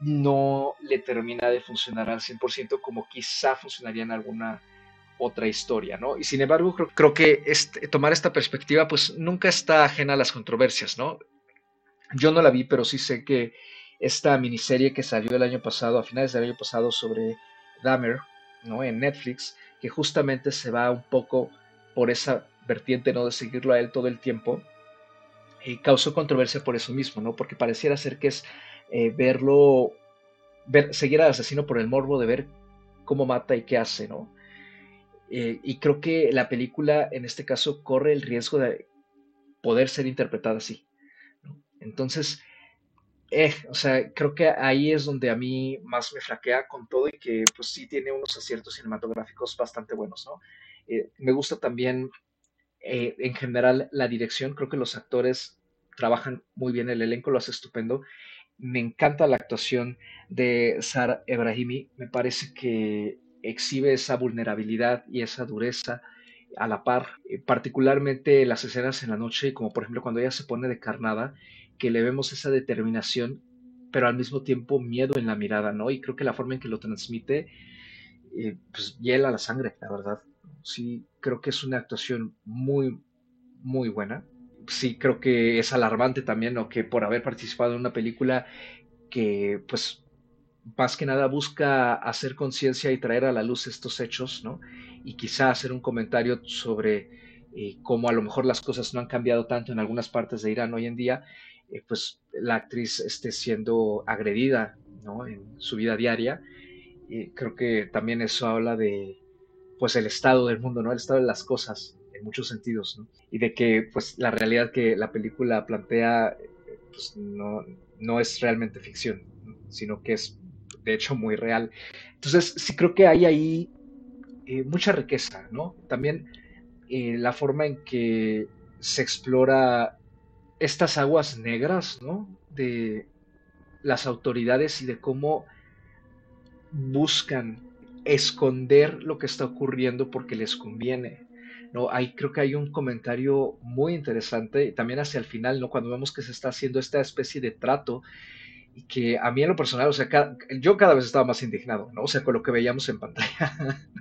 no le termina de funcionar al 100% como quizá funcionaría en alguna otra historia, ¿no? Y sin embargo, creo, que este, tomar esta perspectiva, pues nunca está ajena a las controversias, ¿no? Yo no la vi, pero sí sé que esta miniserie que salió el año pasado, a finales del año pasado, sobre Dahmer, ¿no? En Netflix, que justamente se va un poco por esa vertiente, ¿no? De seguirlo a él todo el tiempo. Y causó controversia por eso mismo, ¿no? Porque pareciera ser que es eh, verlo, ver, seguir al asesino por el morbo de ver cómo mata y qué hace, ¿no? Eh, y creo que la película, en este caso, corre el riesgo de poder ser interpretada así. Entonces, eh, o sea, creo que ahí es donde a mí más me flaquea con todo y que pues sí tiene unos aciertos cinematográficos bastante buenos, ¿no? Eh, me gusta también eh, en general la dirección, creo que los actores trabajan muy bien, el elenco lo hace estupendo. Me encanta la actuación de Sara Ebrahimi, me parece que exhibe esa vulnerabilidad y esa dureza a la par, eh, particularmente las escenas en la noche, como por ejemplo cuando ella se pone de carnada, que le vemos esa determinación, pero al mismo tiempo miedo en la mirada, ¿no? Y creo que la forma en que lo transmite, eh, pues hiela la sangre, la verdad. Sí, creo que es una actuación muy, muy buena. Sí, creo que es alarmante también, ¿no? Que por haber participado en una película que, pues, más que nada busca hacer conciencia y traer a la luz estos hechos, ¿no? Y quizá hacer un comentario sobre eh, cómo a lo mejor las cosas no han cambiado tanto en algunas partes de Irán hoy en día, eh, pues la actriz esté siendo agredida, ¿no? En su vida diaria. Y creo que también eso habla de, pues, el estado del mundo, ¿no? El estado de las cosas en muchos sentidos, ¿no? Y de que, pues, la realidad que la película plantea, pues, no, no es realmente ficción, sino que es de hecho muy real. Entonces, sí creo que hay ahí eh, mucha riqueza, ¿no? También eh, la forma en que se explora estas aguas negras, ¿no? De las autoridades y de cómo buscan esconder lo que está ocurriendo porque les conviene. ¿no? Ahí creo que hay un comentario muy interesante, también hacia el final, ¿no? cuando vemos que se está haciendo esta especie de trato y que a mí en lo personal, o sea, yo cada vez estaba más indignado, ¿no? O sea, con lo que veíamos en pantalla,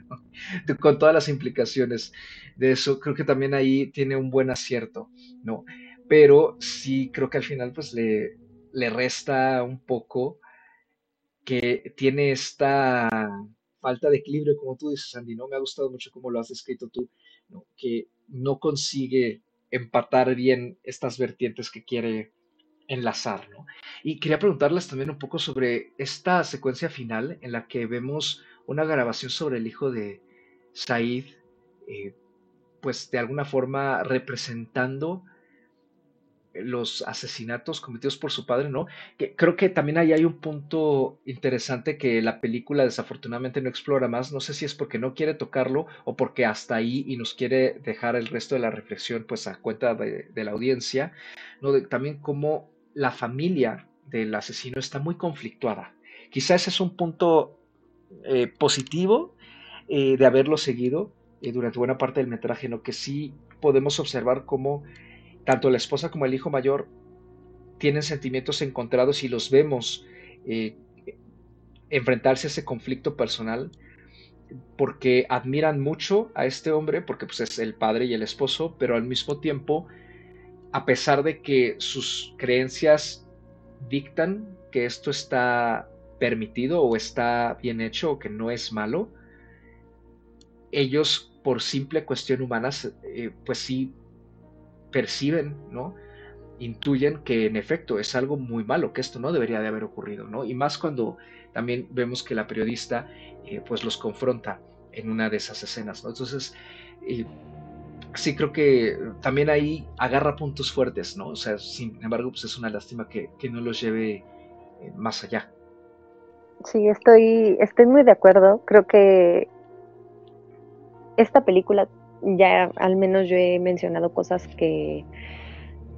con todas las implicaciones de eso, creo que también ahí tiene un buen acierto, ¿no? Pero sí creo que al final pues le, le resta un poco que tiene esta falta de equilibrio, como tú dices, Andy, ¿no? Me ha gustado mucho cómo lo has descrito tú. Que no consigue empatar bien estas vertientes que quiere enlazar, ¿no? Y quería preguntarles también un poco sobre esta secuencia final en la que vemos una grabación sobre el hijo de Said, eh, pues de alguna forma representando los asesinatos cometidos por su padre, ¿no? Que creo que también ahí hay un punto interesante que la película desafortunadamente no explora más. No sé si es porque no quiere tocarlo o porque hasta ahí y nos quiere dejar el resto de la reflexión pues a cuenta de, la audiencia, ¿no? También cómo la familia del asesino está muy conflictuada. Quizás ese es un punto eh, positivo eh, de haberlo seguido eh, durante buena parte del metraje, ¿no? que sí podemos observar cómo tanto la esposa como el hijo mayor tienen sentimientos encontrados y los vemos enfrentarse a ese conflicto personal porque admiran mucho a este hombre, porque pues, es el padre y el esposo, pero al mismo tiempo a pesar de que sus creencias dictan que esto está permitido o está bien hecho o que no es malo, ellos por simple cuestión humana, eh, pues sí perciben, ¿no? Intuyen que en efecto es algo muy malo, que esto no debería de haber ocurrido, ¿no? Y más cuando también vemos que la periodista eh, pues los confronta en una de esas escenas, ¿no? Entonces, eh, sí creo que también ahí agarra puntos fuertes, ¿no? O sea, sin embargo, pues es una lástima que, no los lleve eh, más allá. Sí, estoy, estoy muy de acuerdo. Creo que esta película, ya al menos yo he mencionado cosas que,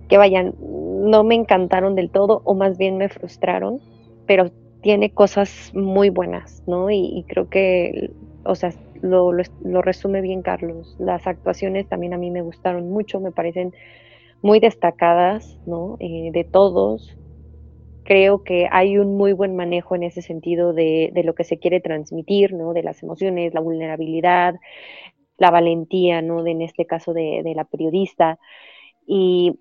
que vayan, no me encantaron del todo, o más bien me frustraron, pero tiene cosas muy buenas, ¿no? Y, creo que, o sea, lo, lo, resume bien Carlos. Las actuaciones también a mí me gustaron mucho, me parecen muy destacadas, ¿no? Eh, de todos. Creo que hay un muy buen manejo en ese sentido de, de, lo que se quiere transmitir, ¿no? De las emociones, la vulnerabilidad, la valentía, ¿no? De, en este caso de, de la periodista. Y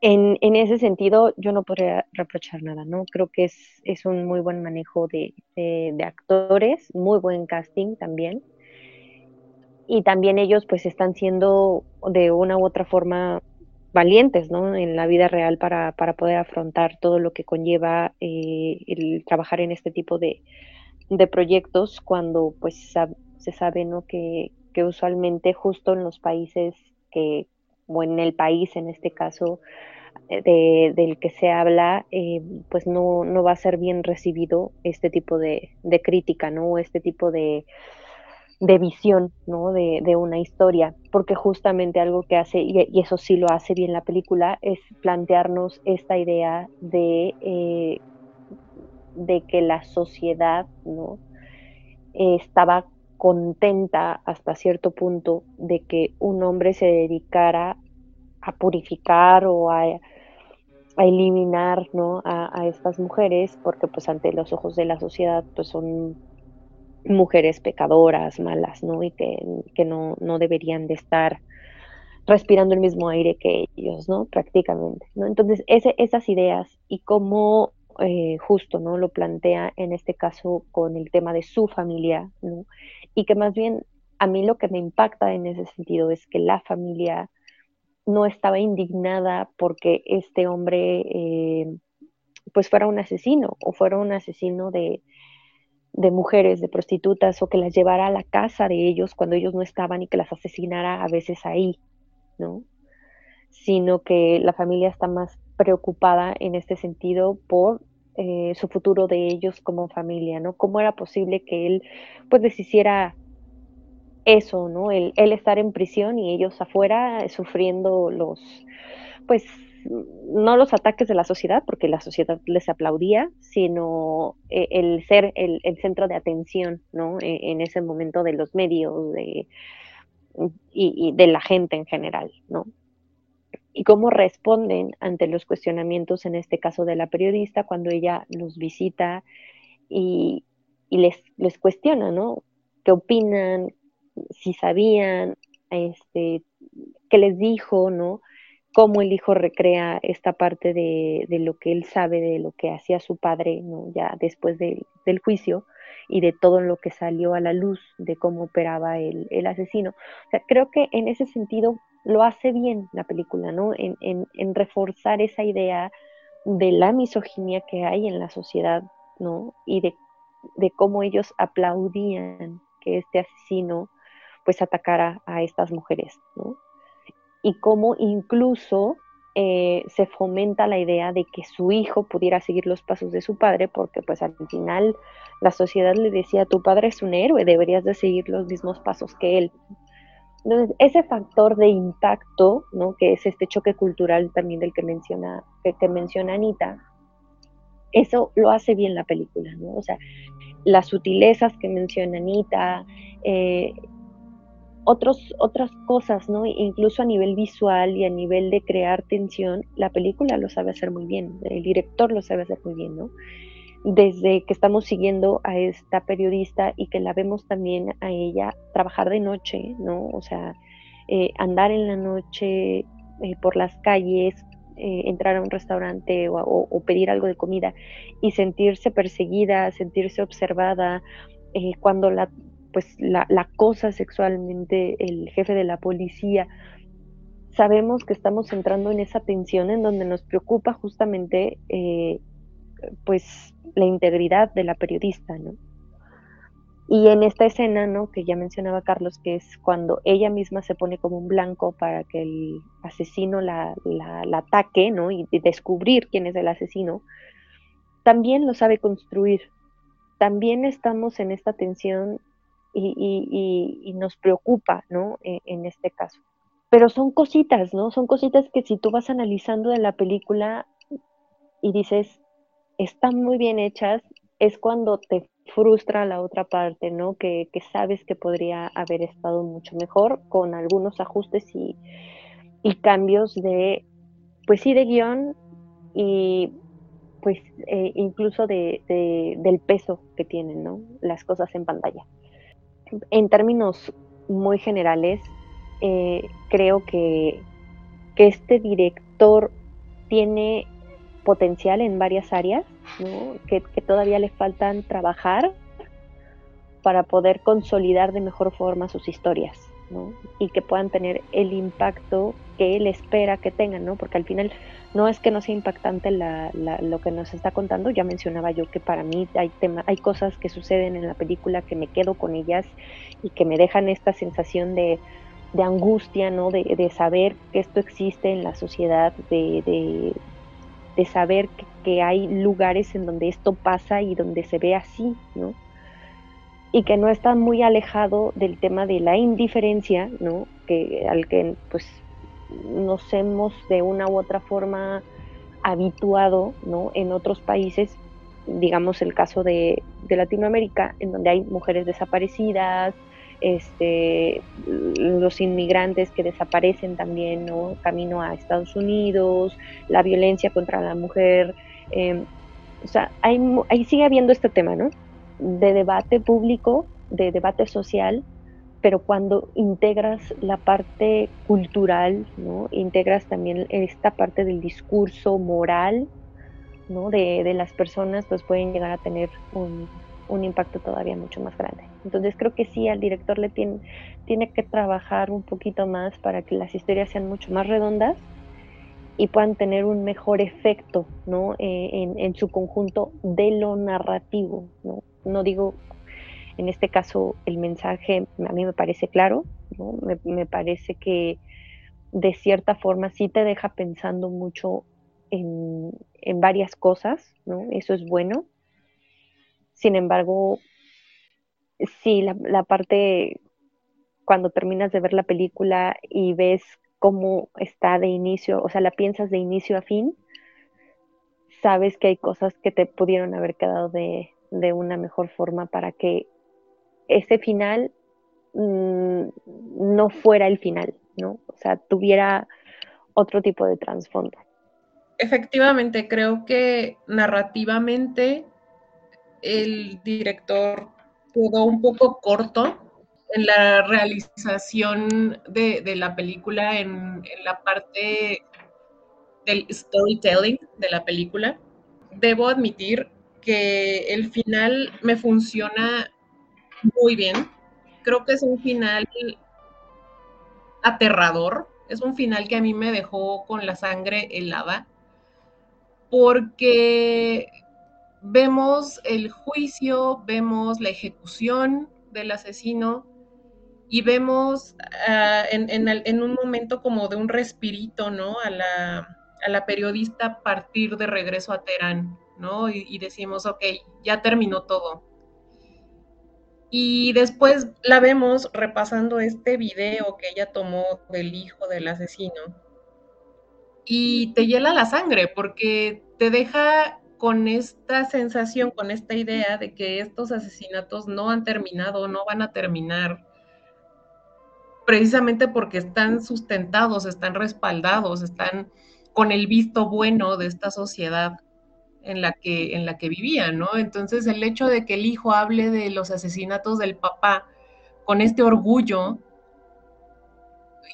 en, en, ese sentido, yo no podría reprochar nada, ¿no? Creo que es, es un muy buen manejo de, de, actores, muy buen casting también. Y también ellos pues están siendo de una u otra forma valientes, ¿no? En la vida real para, para poder afrontar todo lo que conlleva eh, el trabajar en este tipo de, de proyectos cuando pues se sabe, ¿no? Que, que usualmente justo en los países que, o en el país en este caso, de, del que se habla, eh, pues no, no, va a ser bien recibido este tipo de, de crítica, ¿no? Este tipo de, de visión, ¿no? De, de, una historia, porque justamente algo que hace, y, eso sí lo hace bien la película, es plantearnos esta idea de, eh, de que la sociedad, ¿no? estaba contenta hasta cierto punto de que un hombre se dedicara a purificar o a, eliminar ¿no? a, estas mujeres, porque pues ante los ojos de la sociedad pues son mujeres pecadoras, malas, ¿no? Y que, que no, deberían de estar respirando el mismo aire que ellos, ¿no? Prácticamente, ¿no? Entonces, esas ideas y cómo eh, justo, ¿no? Lo plantea en este caso con el tema de su familia, ¿no? Y que más bien a mí lo que me impacta en ese sentido es que la familia no estaba indignada porque este hombre eh, pues fuera un asesino o fuera un asesino de, de, mujeres, de prostitutas o que las llevara a la casa de ellos cuando ellos no estaban y que las asesinara a veces ahí, ¿no? Sino que la familia está más preocupada en este sentido por eh, su futuro de ellos como familia, ¿no? ¿Cómo era posible que él pues les hiciera eso, ¿no? El, estar en prisión y ellos afuera sufriendo los, pues, no los ataques de la sociedad, porque la sociedad les aplaudía, sino eh, el ser el, centro de atención, ¿no? E, en, ese momento de los medios de, y, de la gente en general, ¿no? Y cómo responden ante los cuestionamientos, en este caso de la periodista, cuando ella los visita y, y les, les cuestiona, ¿no? ¿Qué opinan? si sabían, este, qué les dijo, ¿no? Cómo el hijo recrea esta parte de, de, lo que él sabe, de lo que hacía su padre, ¿no? Ya después de, del juicio y de todo lo que salió a la luz de cómo operaba el, el asesino. O sea, creo que en ese sentido lo hace bien la película, ¿no? En, reforzar esa idea de la misoginia que hay en la sociedad, ¿no? Y de, cómo ellos aplaudían que este asesino pues atacar a, estas mujeres, ¿no? Y cómo incluso eh, se fomenta la idea de que su hijo pudiera seguir los pasos de su padre, porque pues al final la sociedad le decía, tu padre es un héroe, deberías de seguir los mismos pasos que él. Entonces, ese factor de impacto, ¿no? que es este choque cultural también del que menciona, que, menciona Anita, eso lo hace bien la película, ¿no? O sea, las sutilezas que menciona Anita, eh, otros, otras cosas, ¿no? Incluso a nivel visual y a nivel de crear tensión, la película lo sabe hacer muy bien, el director lo sabe hacer muy bien, ¿no? Desde que estamos siguiendo a esta periodista y que la vemos también a ella trabajar de noche, ¿no? O sea, eh, andar en la noche eh, por las calles, eh, entrar a un restaurante o, pedir algo de comida y sentirse perseguida, sentirse observada, cuando la pues la, cosa sexualmente el jefe de la policía, sabemos que estamos entrando en esa tensión en donde nos preocupa justamente eh, pues la integridad de la periodista, ¿no? Y en esta escena, ¿no? Que ya mencionaba Carlos, que es cuando ella misma se pone como un blanco para que el asesino la, la, ataque, ¿no? Y, y descubrir quién es el asesino, también lo sabe construir. También estamos en esta tensión y, nos preocupa, ¿no? E, en, este caso. Pero son cositas, ¿no? Son cositas que si tú vas analizando de la película y dices, están muy bien hechas, es cuando te frustra la otra parte, ¿no? Que, que sabes que podría haber estado mucho mejor con algunos ajustes y, y cambios de, pues sí, de guion y pues eh, incluso de, de, del peso que tienen, ¿no? Las cosas en pantalla en términos muy generales, eh, creo que, que, este director tiene potencial en varias áreas, que, todavía le faltan trabajar para poder consolidar de mejor forma sus historias y que puedan tener el impacto que él espera que tengan, ¿no? porque al final no es que no sea impactante lo que nos está contando, ya mencionaba yo que para mí hay, tema, hay cosas que suceden en la película que me quedo con ellas y que me dejan esta sensación de, angustia, ¿no? De, saber que esto existe en la sociedad, de, saber que, hay lugares en donde esto pasa y donde se ve así, ¿no? Y que no está muy alejado del tema de la indiferencia, ¿no? Que, al que pues nos hemos de una u otra forma habituado, ¿no? En otros países, digamos el caso de, de Latinoamérica, en donde hay mujeres desaparecidas, este, los inmigrantes que desaparecen también, ¿no? Camino a Estados Unidos, la violencia contra la mujer. Em, o sea, hay, ahí sigue habiendo este tema, ¿no? De debate público, de debate social, pero cuando integras la parte cultural, ¿no? Integras también esta parte del discurso moral, ¿no? De, las personas, pues pueden llegar a tener un impacto todavía mucho más grande. Entonces creo que sí, al director le tiene, tiene que trabajar un poquito más para que las historias sean mucho más redondas y puedan tener un mejor efecto ¿no? Eh, en, en, su conjunto de lo narrativo. ¿no? no digo, en este caso, el mensaje a mí me parece claro, ¿no? me, me parece que de cierta forma sí te deja pensando mucho en, en varias cosas, ¿no? eso es bueno sin embargo, sí, la, parte cuando terminas de ver la película y ves cómo está de inicio, o sea, la piensas de inicio a fin, sabes que hay cosas que te pudieron haber quedado de, una mejor forma para que ese final mm, no fuera el final, ¿no? O sea, tuviera otro tipo de trasfondo. Efectivamente, creo que narrativamente el director quedó un poco corto en la realización de, la película, en, la parte del storytelling de la película. Debo admitir que el final me funciona muy bien. Creo que es un final aterrador, es un final que a mí me dejó con la sangre helada, porque vemos el juicio, vemos la ejecución del asesino y vemos ah, en, un momento como de un respirito, ¿no? A la, a la periodista partir de regreso a Teherán, ¿no? Y, y, decimos, ok, ya terminó todo. Y después la vemos repasando este video que ella tomó del hijo del asesino. Y te hiela la sangre porque te deja con esta sensación, con esta idea de que estos asesinatos no han terminado, no van a terminar, precisamente porque están sustentados, están respaldados, están con el visto bueno de esta sociedad en la que, en la que vivían, ¿no? Entonces el hecho de que el hijo hable de los asesinatos del papá con este orgullo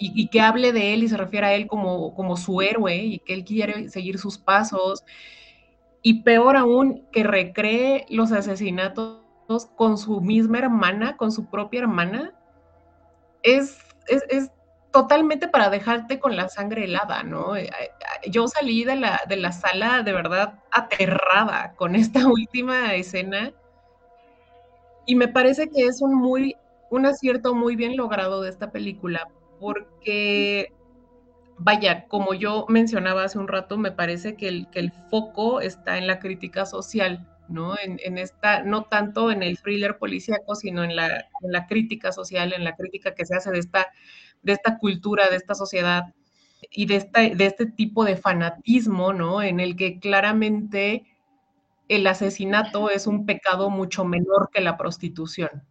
y, que hable de él y se refiere a él como, como su héroe y que él quiere seguir sus pasos y peor aún, que recree los asesinatos con su misma hermana, con su propia hermana, es, es, totalmente para dejarte con la sangre helada, ¿no? Eh, eh, yo salí de la, de la sala de verdad aterrada con esta última escena y me parece que es un muy un acierto muy bien logrado de esta película porque vaya, como yo mencionaba hace un rato, me parece que el, que el foco está en la crítica social, ¿no? En, esta, no tanto en el thriller policíaco, sino en la, la, crítica social, en la crítica que se hace de esta, de esta cultura, de esta sociedad y de, esta, de este tipo de fanatismo, ¿no? En el que claramente el asesinato es un pecado mucho menor que la prostitución.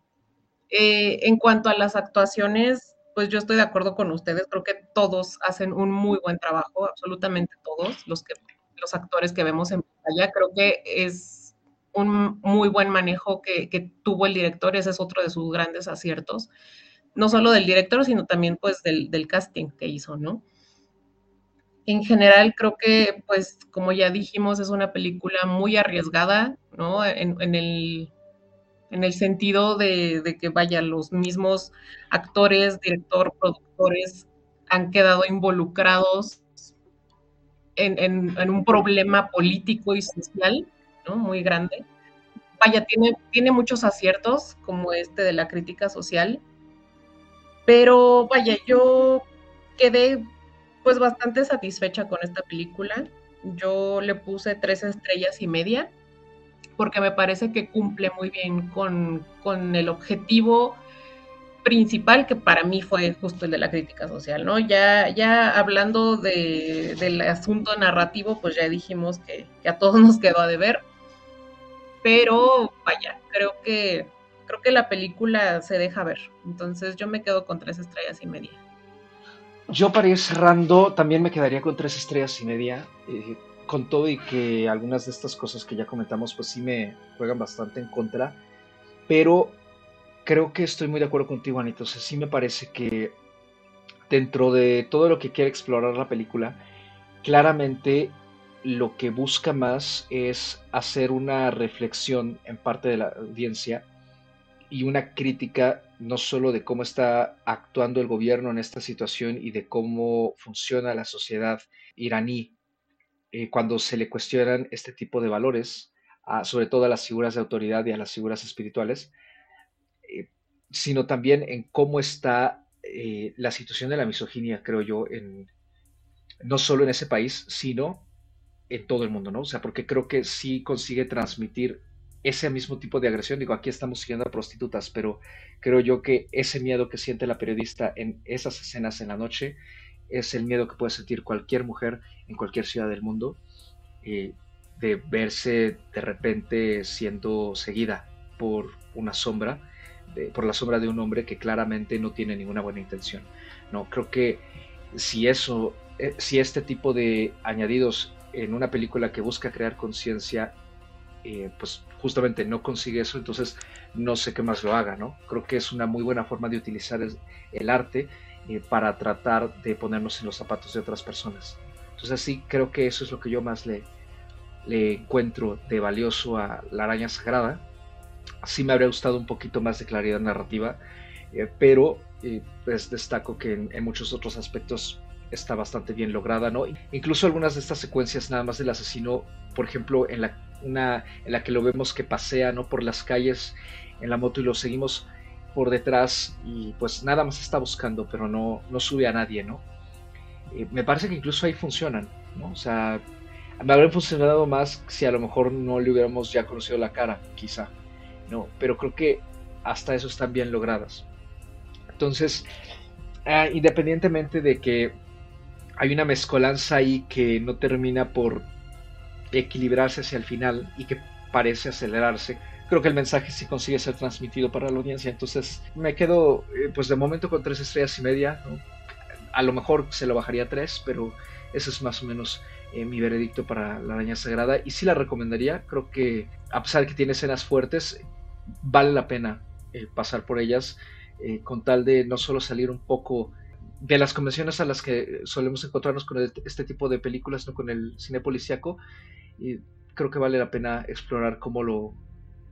Eh, en cuanto a las actuaciones, pues yo estoy de acuerdo con ustedes, creo que todos hacen un muy buen trabajo, absolutamente todos los que los actores que vemos en pantalla, creo que es un muy buen manejo que, tuvo el director, ese es otro de sus grandes aciertos, no solo del director, sino también pues del, casting que hizo, ¿no? En general creo que pues como ya dijimos es una película muy arriesgada, ¿no? en el en el sentido de, que, vaya, los mismos actores, director, productores han quedado involucrados en, un problema político y social. Muy grande. Vaya, tiene, tiene muchos aciertos, como este de la crítica social, Pero vaya, yo quedé pues bastante satisfecha con esta película. Yo le puse tres estrellas y media porque me parece que cumple muy bien con, con el objetivo principal que para mí fue justo el de la crítica social, ¿no? Ya, ya hablando de, del asunto narrativo, pues ya dijimos que, a todos nos quedó a deber, pero vaya, creo que, creo que la película se deja ver, entonces yo me quedo con tres estrellas y media. Yo para ir cerrando también me quedaría con tres estrellas y media, eh, con todo y que algunas de estas cosas que ya comentamos pues sí me juegan bastante en contra, pero creo que estoy muy de acuerdo contigo, Anita. Sea, sí me parece que dentro de todo lo que quiere explorar la película, claramente lo que busca más es hacer una reflexión en parte de la audiencia y una crítica no solo de cómo está actuando el gobierno en esta situación y de cómo funciona la sociedad iraní eh, cuando se le cuestionan este tipo de valores, sobre todo a las figuras de autoridad y a las figuras espirituales, eh, sino también en cómo está eh, la situación de la misoginia, creo yo, en, no solo en ese país, sino en todo el mundo, ¿no? O sea, porque creo que sí consigue transmitir ese mismo tipo de agresión. Digo, aquí estamos siguiendo a prostitutas, pero creo yo que ese miedo que siente la periodista en esas escenas en la noche es el miedo que puede sentir cualquier mujer en cualquier ciudad del mundo eh, de verse de repente siendo seguida por una sombra por la sombra de un hombre que claramente no tiene ninguna buena intención. No, creo que si eso, eh, si este tipo de añadidos en una película que busca crear conciencia, eh, pues justamente no consigue eso, entonces no sé qué más lo haga, ¿no? Creo que es una muy buena forma de utilizar el, arte eh, para tratar de ponernos en los zapatos de otras personas. Entonces sí, creo que eso es lo que yo más le, le encuentro de valioso a La Araña Sagrada sí me habría gustado un poquito más de claridad narrativa, eh, pero eh, pues destaco que en, muchos otros aspectos está bastante bien lograda, ¿no? Incluso algunas de estas secuencias nada más del asesino, por ejemplo, en la, una, en la que lo vemos que pasea, ¿no? Por las calles en la moto y lo seguimos por detrás y pues nada más está buscando, pero no, no sube a nadie, ¿no? Eh, me parece que incluso ahí funcionan. O sea, me habrían funcionado más si a lo mejor no le hubiéramos ya conocido la cara, quizá. ¿no? Pero creo que hasta eso están bien logradas. Entonces, ah, independientemente de que hay una mezcolanza ahí que no termina por equilibrarse hacia el final y que parece acelerarse, creo que el mensaje sí consigue ser transmitido para la audiencia. Entonces, me quedo, eh, pues de momento con tres estrellas y media. A lo mejor se lo bajaría a tres, pero ese es más o menos eh, mi veredicto para La Araña Sagrada. Y sí la recomendaría. Creo que, a pesar de que tiene escenas fuertes, vale la pena eh, pasar por ellas con tal de no solo salir un poco de las convenciones a las que solemos encontrarnos con este tipo de películas, no con el cine policíaco. Y creo que vale la pena explorar cómo lo,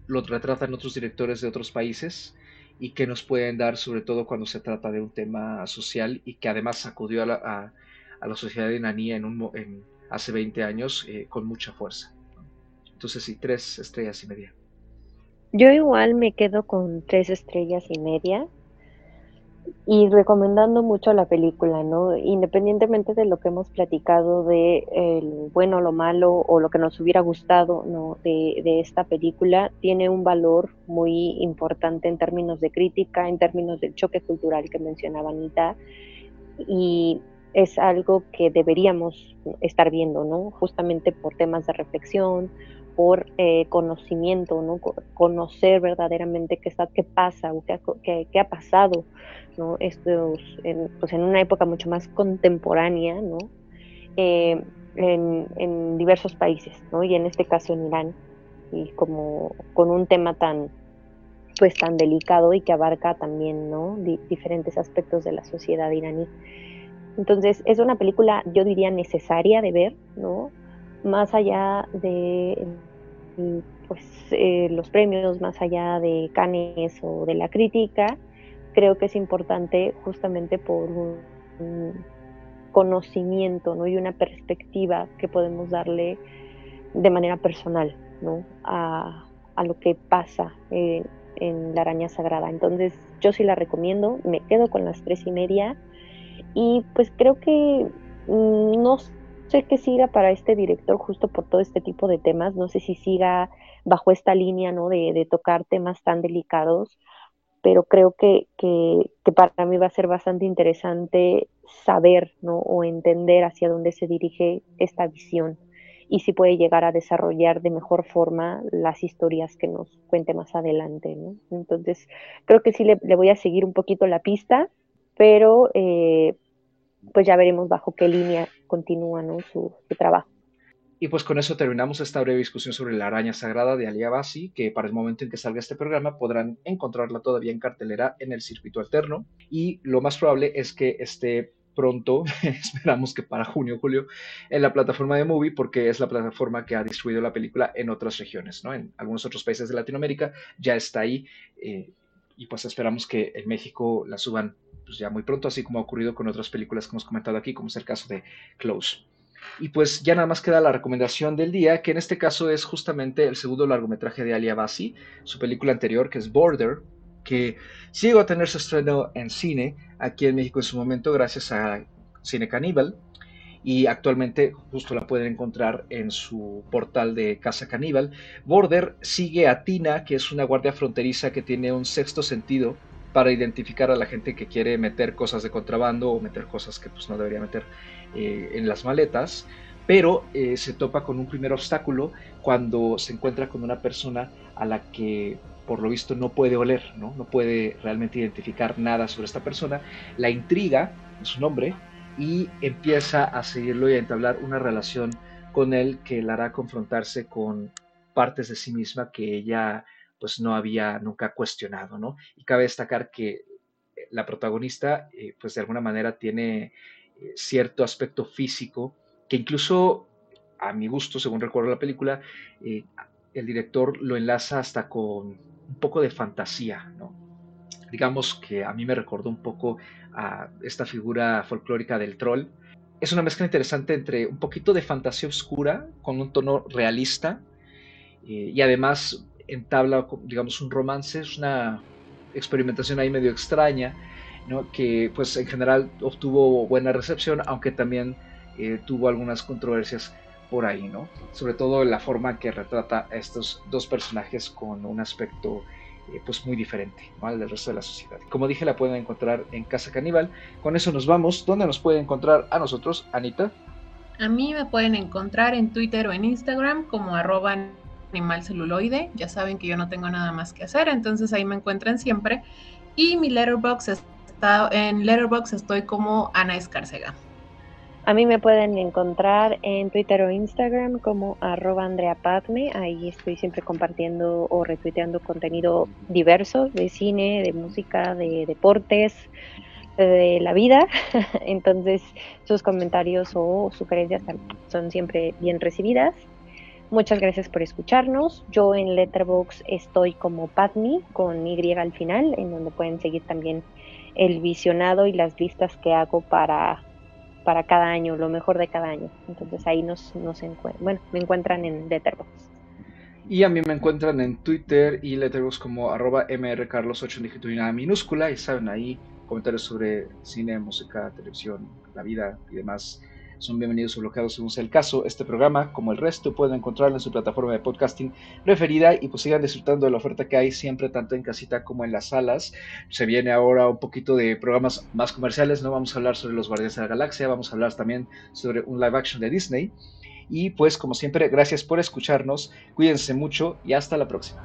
lo retratan otros directores de otros países y que nos pueden dar, sobre todo cuando se trata de un tema social y que además sacudió a la, a, la sociedad iraní en un, en, hace 20 años eh, con mucha fuerza. Entonces sí, tres estrellas y media. Yo igual me quedo con tres estrellas y media y recomendando mucho la película, ¿no? Independientemente de lo que hemos platicado de el bueno, lo malo o lo que nos hubiera gustado, ¿no? De, de, esta película, tiene un valor muy importante en términos de crítica, en términos del choque cultural que mencionaba Anita y es algo que deberíamos estar viendo, ¿no? Justamente por temas de reflexión, por eh, conocimiento, ¿no? conocer verdaderamente qué, está, qué pasa o qué, ha pasado ¿no? Estos, en, pues en una época mucho más contemporánea ¿no? Eh, en, diversos países ¿no? y en este caso en Irán y como con un tema tan pues tan delicado y que abarca también ¿no? diferentes aspectos de la sociedad iraní. Entonces es una película, yo diría, necesaria de ver, ¿no? Más allá de pues, eh, los premios más allá de Cannes o de la crítica, creo que es importante justamente por un, conocimiento ¿no? y una perspectiva que podemos darle de manera personal ¿no? a, a lo que pasa en La Araña Sagrada. Entonces yo sí la recomiendo, me quedo con las tres y media y pues creo que mm, no sé qué siga para este director justo por todo este tipo de temas, no sé si siga bajo esta línea ¿no? de, de tocar temas tan delicados, pero creo que, que, que, para mí va a ser bastante interesante saber ¿no? o entender hacia dónde se dirige esta visión y si puede llegar a desarrollar de mejor forma las historias que nos cuente más adelante. ¿no? Entonces, creo que sí le, le, voy a seguir un poquito la pista, pero eh, pues ya veremos bajo qué línea continúa ¿no? su, su trabajo. Y pues con eso terminamos esta breve discusión sobre la araña sagrada de Ali Abasi, que para el momento en que salga este programa podrán encontrarla todavía en cartelera en el circuito alterno. Y lo más probable es que esté pronto, esperamos que para junio o julio, en la plataforma de Movie, porque es la plataforma que ha distribuido la película en otras regiones, ¿no? En algunos otros países de Latinoamérica ya está ahí. Eh, y pues esperamos que en México la suban pues, ya muy pronto, así como ha ocurrido con otras películas que hemos comentado aquí, como es el caso de Close. Y pues ya nada más queda la recomendación del día, que en este caso es justamente el segundo largometraje de Ali Abasi, su película anterior, que es Border, que llegó a tener su estreno en cine aquí en México en su momento gracias a Cine Caníbal y actualmente justo la pueden encontrar en su portal de Casa Caníbal. Border sigue a Tina, que es una guardia fronteriza que tiene un sexto sentido para identificar a la gente que quiere meter cosas de contrabando o meter cosas que pues no debería meter eh, en las maletas, pero eh, se topa con un primer obstáculo cuando se encuentra con una persona a la que por lo visto no puede oler, ¿no? no puede realmente identificar nada sobre esta persona, la intriga, su nombre, y empieza a seguirlo y a entablar una relación con él que la hará confrontarse con partes de sí misma que ella pues no había nunca cuestionado, ¿no? Y cabe destacar que la protagonista eh, pues de alguna manera tiene eh, cierto aspecto físico que incluso a mi gusto, según recuerdo la película, eh, el director lo enlaza hasta con un poco de fantasía, ¿no? Digamos que a mí me recordó un poco a esta figura folclórica del troll. Es una mezcla interesante entre un poquito de fantasía oscura con un tono realista eh, y además entabla, digamos, un romance. Es una experimentación ahí medio extraña, ¿no? que pues en general obtuvo buena recepción, aunque también eh, tuvo algunas controversias por ahí, ¿no? Sobre todo la forma que retrata a estos dos personajes con un aspecto eh, pues muy diferente ¿no? al del resto de la sociedad. Como dije, la pueden encontrar en Casa Caníbal. Con eso nos vamos. ¿Dónde nos pueden encontrar a nosotros, Anita? A mí me pueden encontrar en Twitter o en Instagram como arroba animal celuloide. Ya saben que yo no tengo nada más que hacer, entonces ahí me encuentran siempre. Y mi letterbox está en letterbox estoy como Ana Escarcega. A mí me pueden encontrar en Twitter o Instagram como arroba Andrea Padme. Ahí estoy siempre compartiendo o retuiteando contenido diverso de cine, de música, de deportes, de la vida. Entonces sus comentarios o sugerencias son siempre bien recibidas. Muchas gracias por escucharnos. Yo en Letterbox estoy como Padme con Y al final, en donde pueden seguir también el visionado y las listas que hago para para cada año, lo mejor de cada año. Entonces ahí nos, nos encuentran, bueno, me encuentran en Letterboxd. Y a mí me encuentran en Twitter y Letterboxd como arroba mrcarlos8 en una minúscula. Y saben ahí comentarios sobre cine, música, televisión, la vida y demás son bienvenidos o bloqueados según sea el caso. Este programa, como el resto, pueden encontrarlo en su plataforma de podcasting preferida y pues sigan disfrutando de la oferta que hay siempre tanto en casita como en las salas. Se viene ahora un poquito de programas más comerciales, no vamos a hablar sobre los Guardianes de la Galaxia, vamos a hablar también sobre un live action de Disney. Y pues como siempre, gracias por escucharnos, cuídense mucho y hasta la próxima.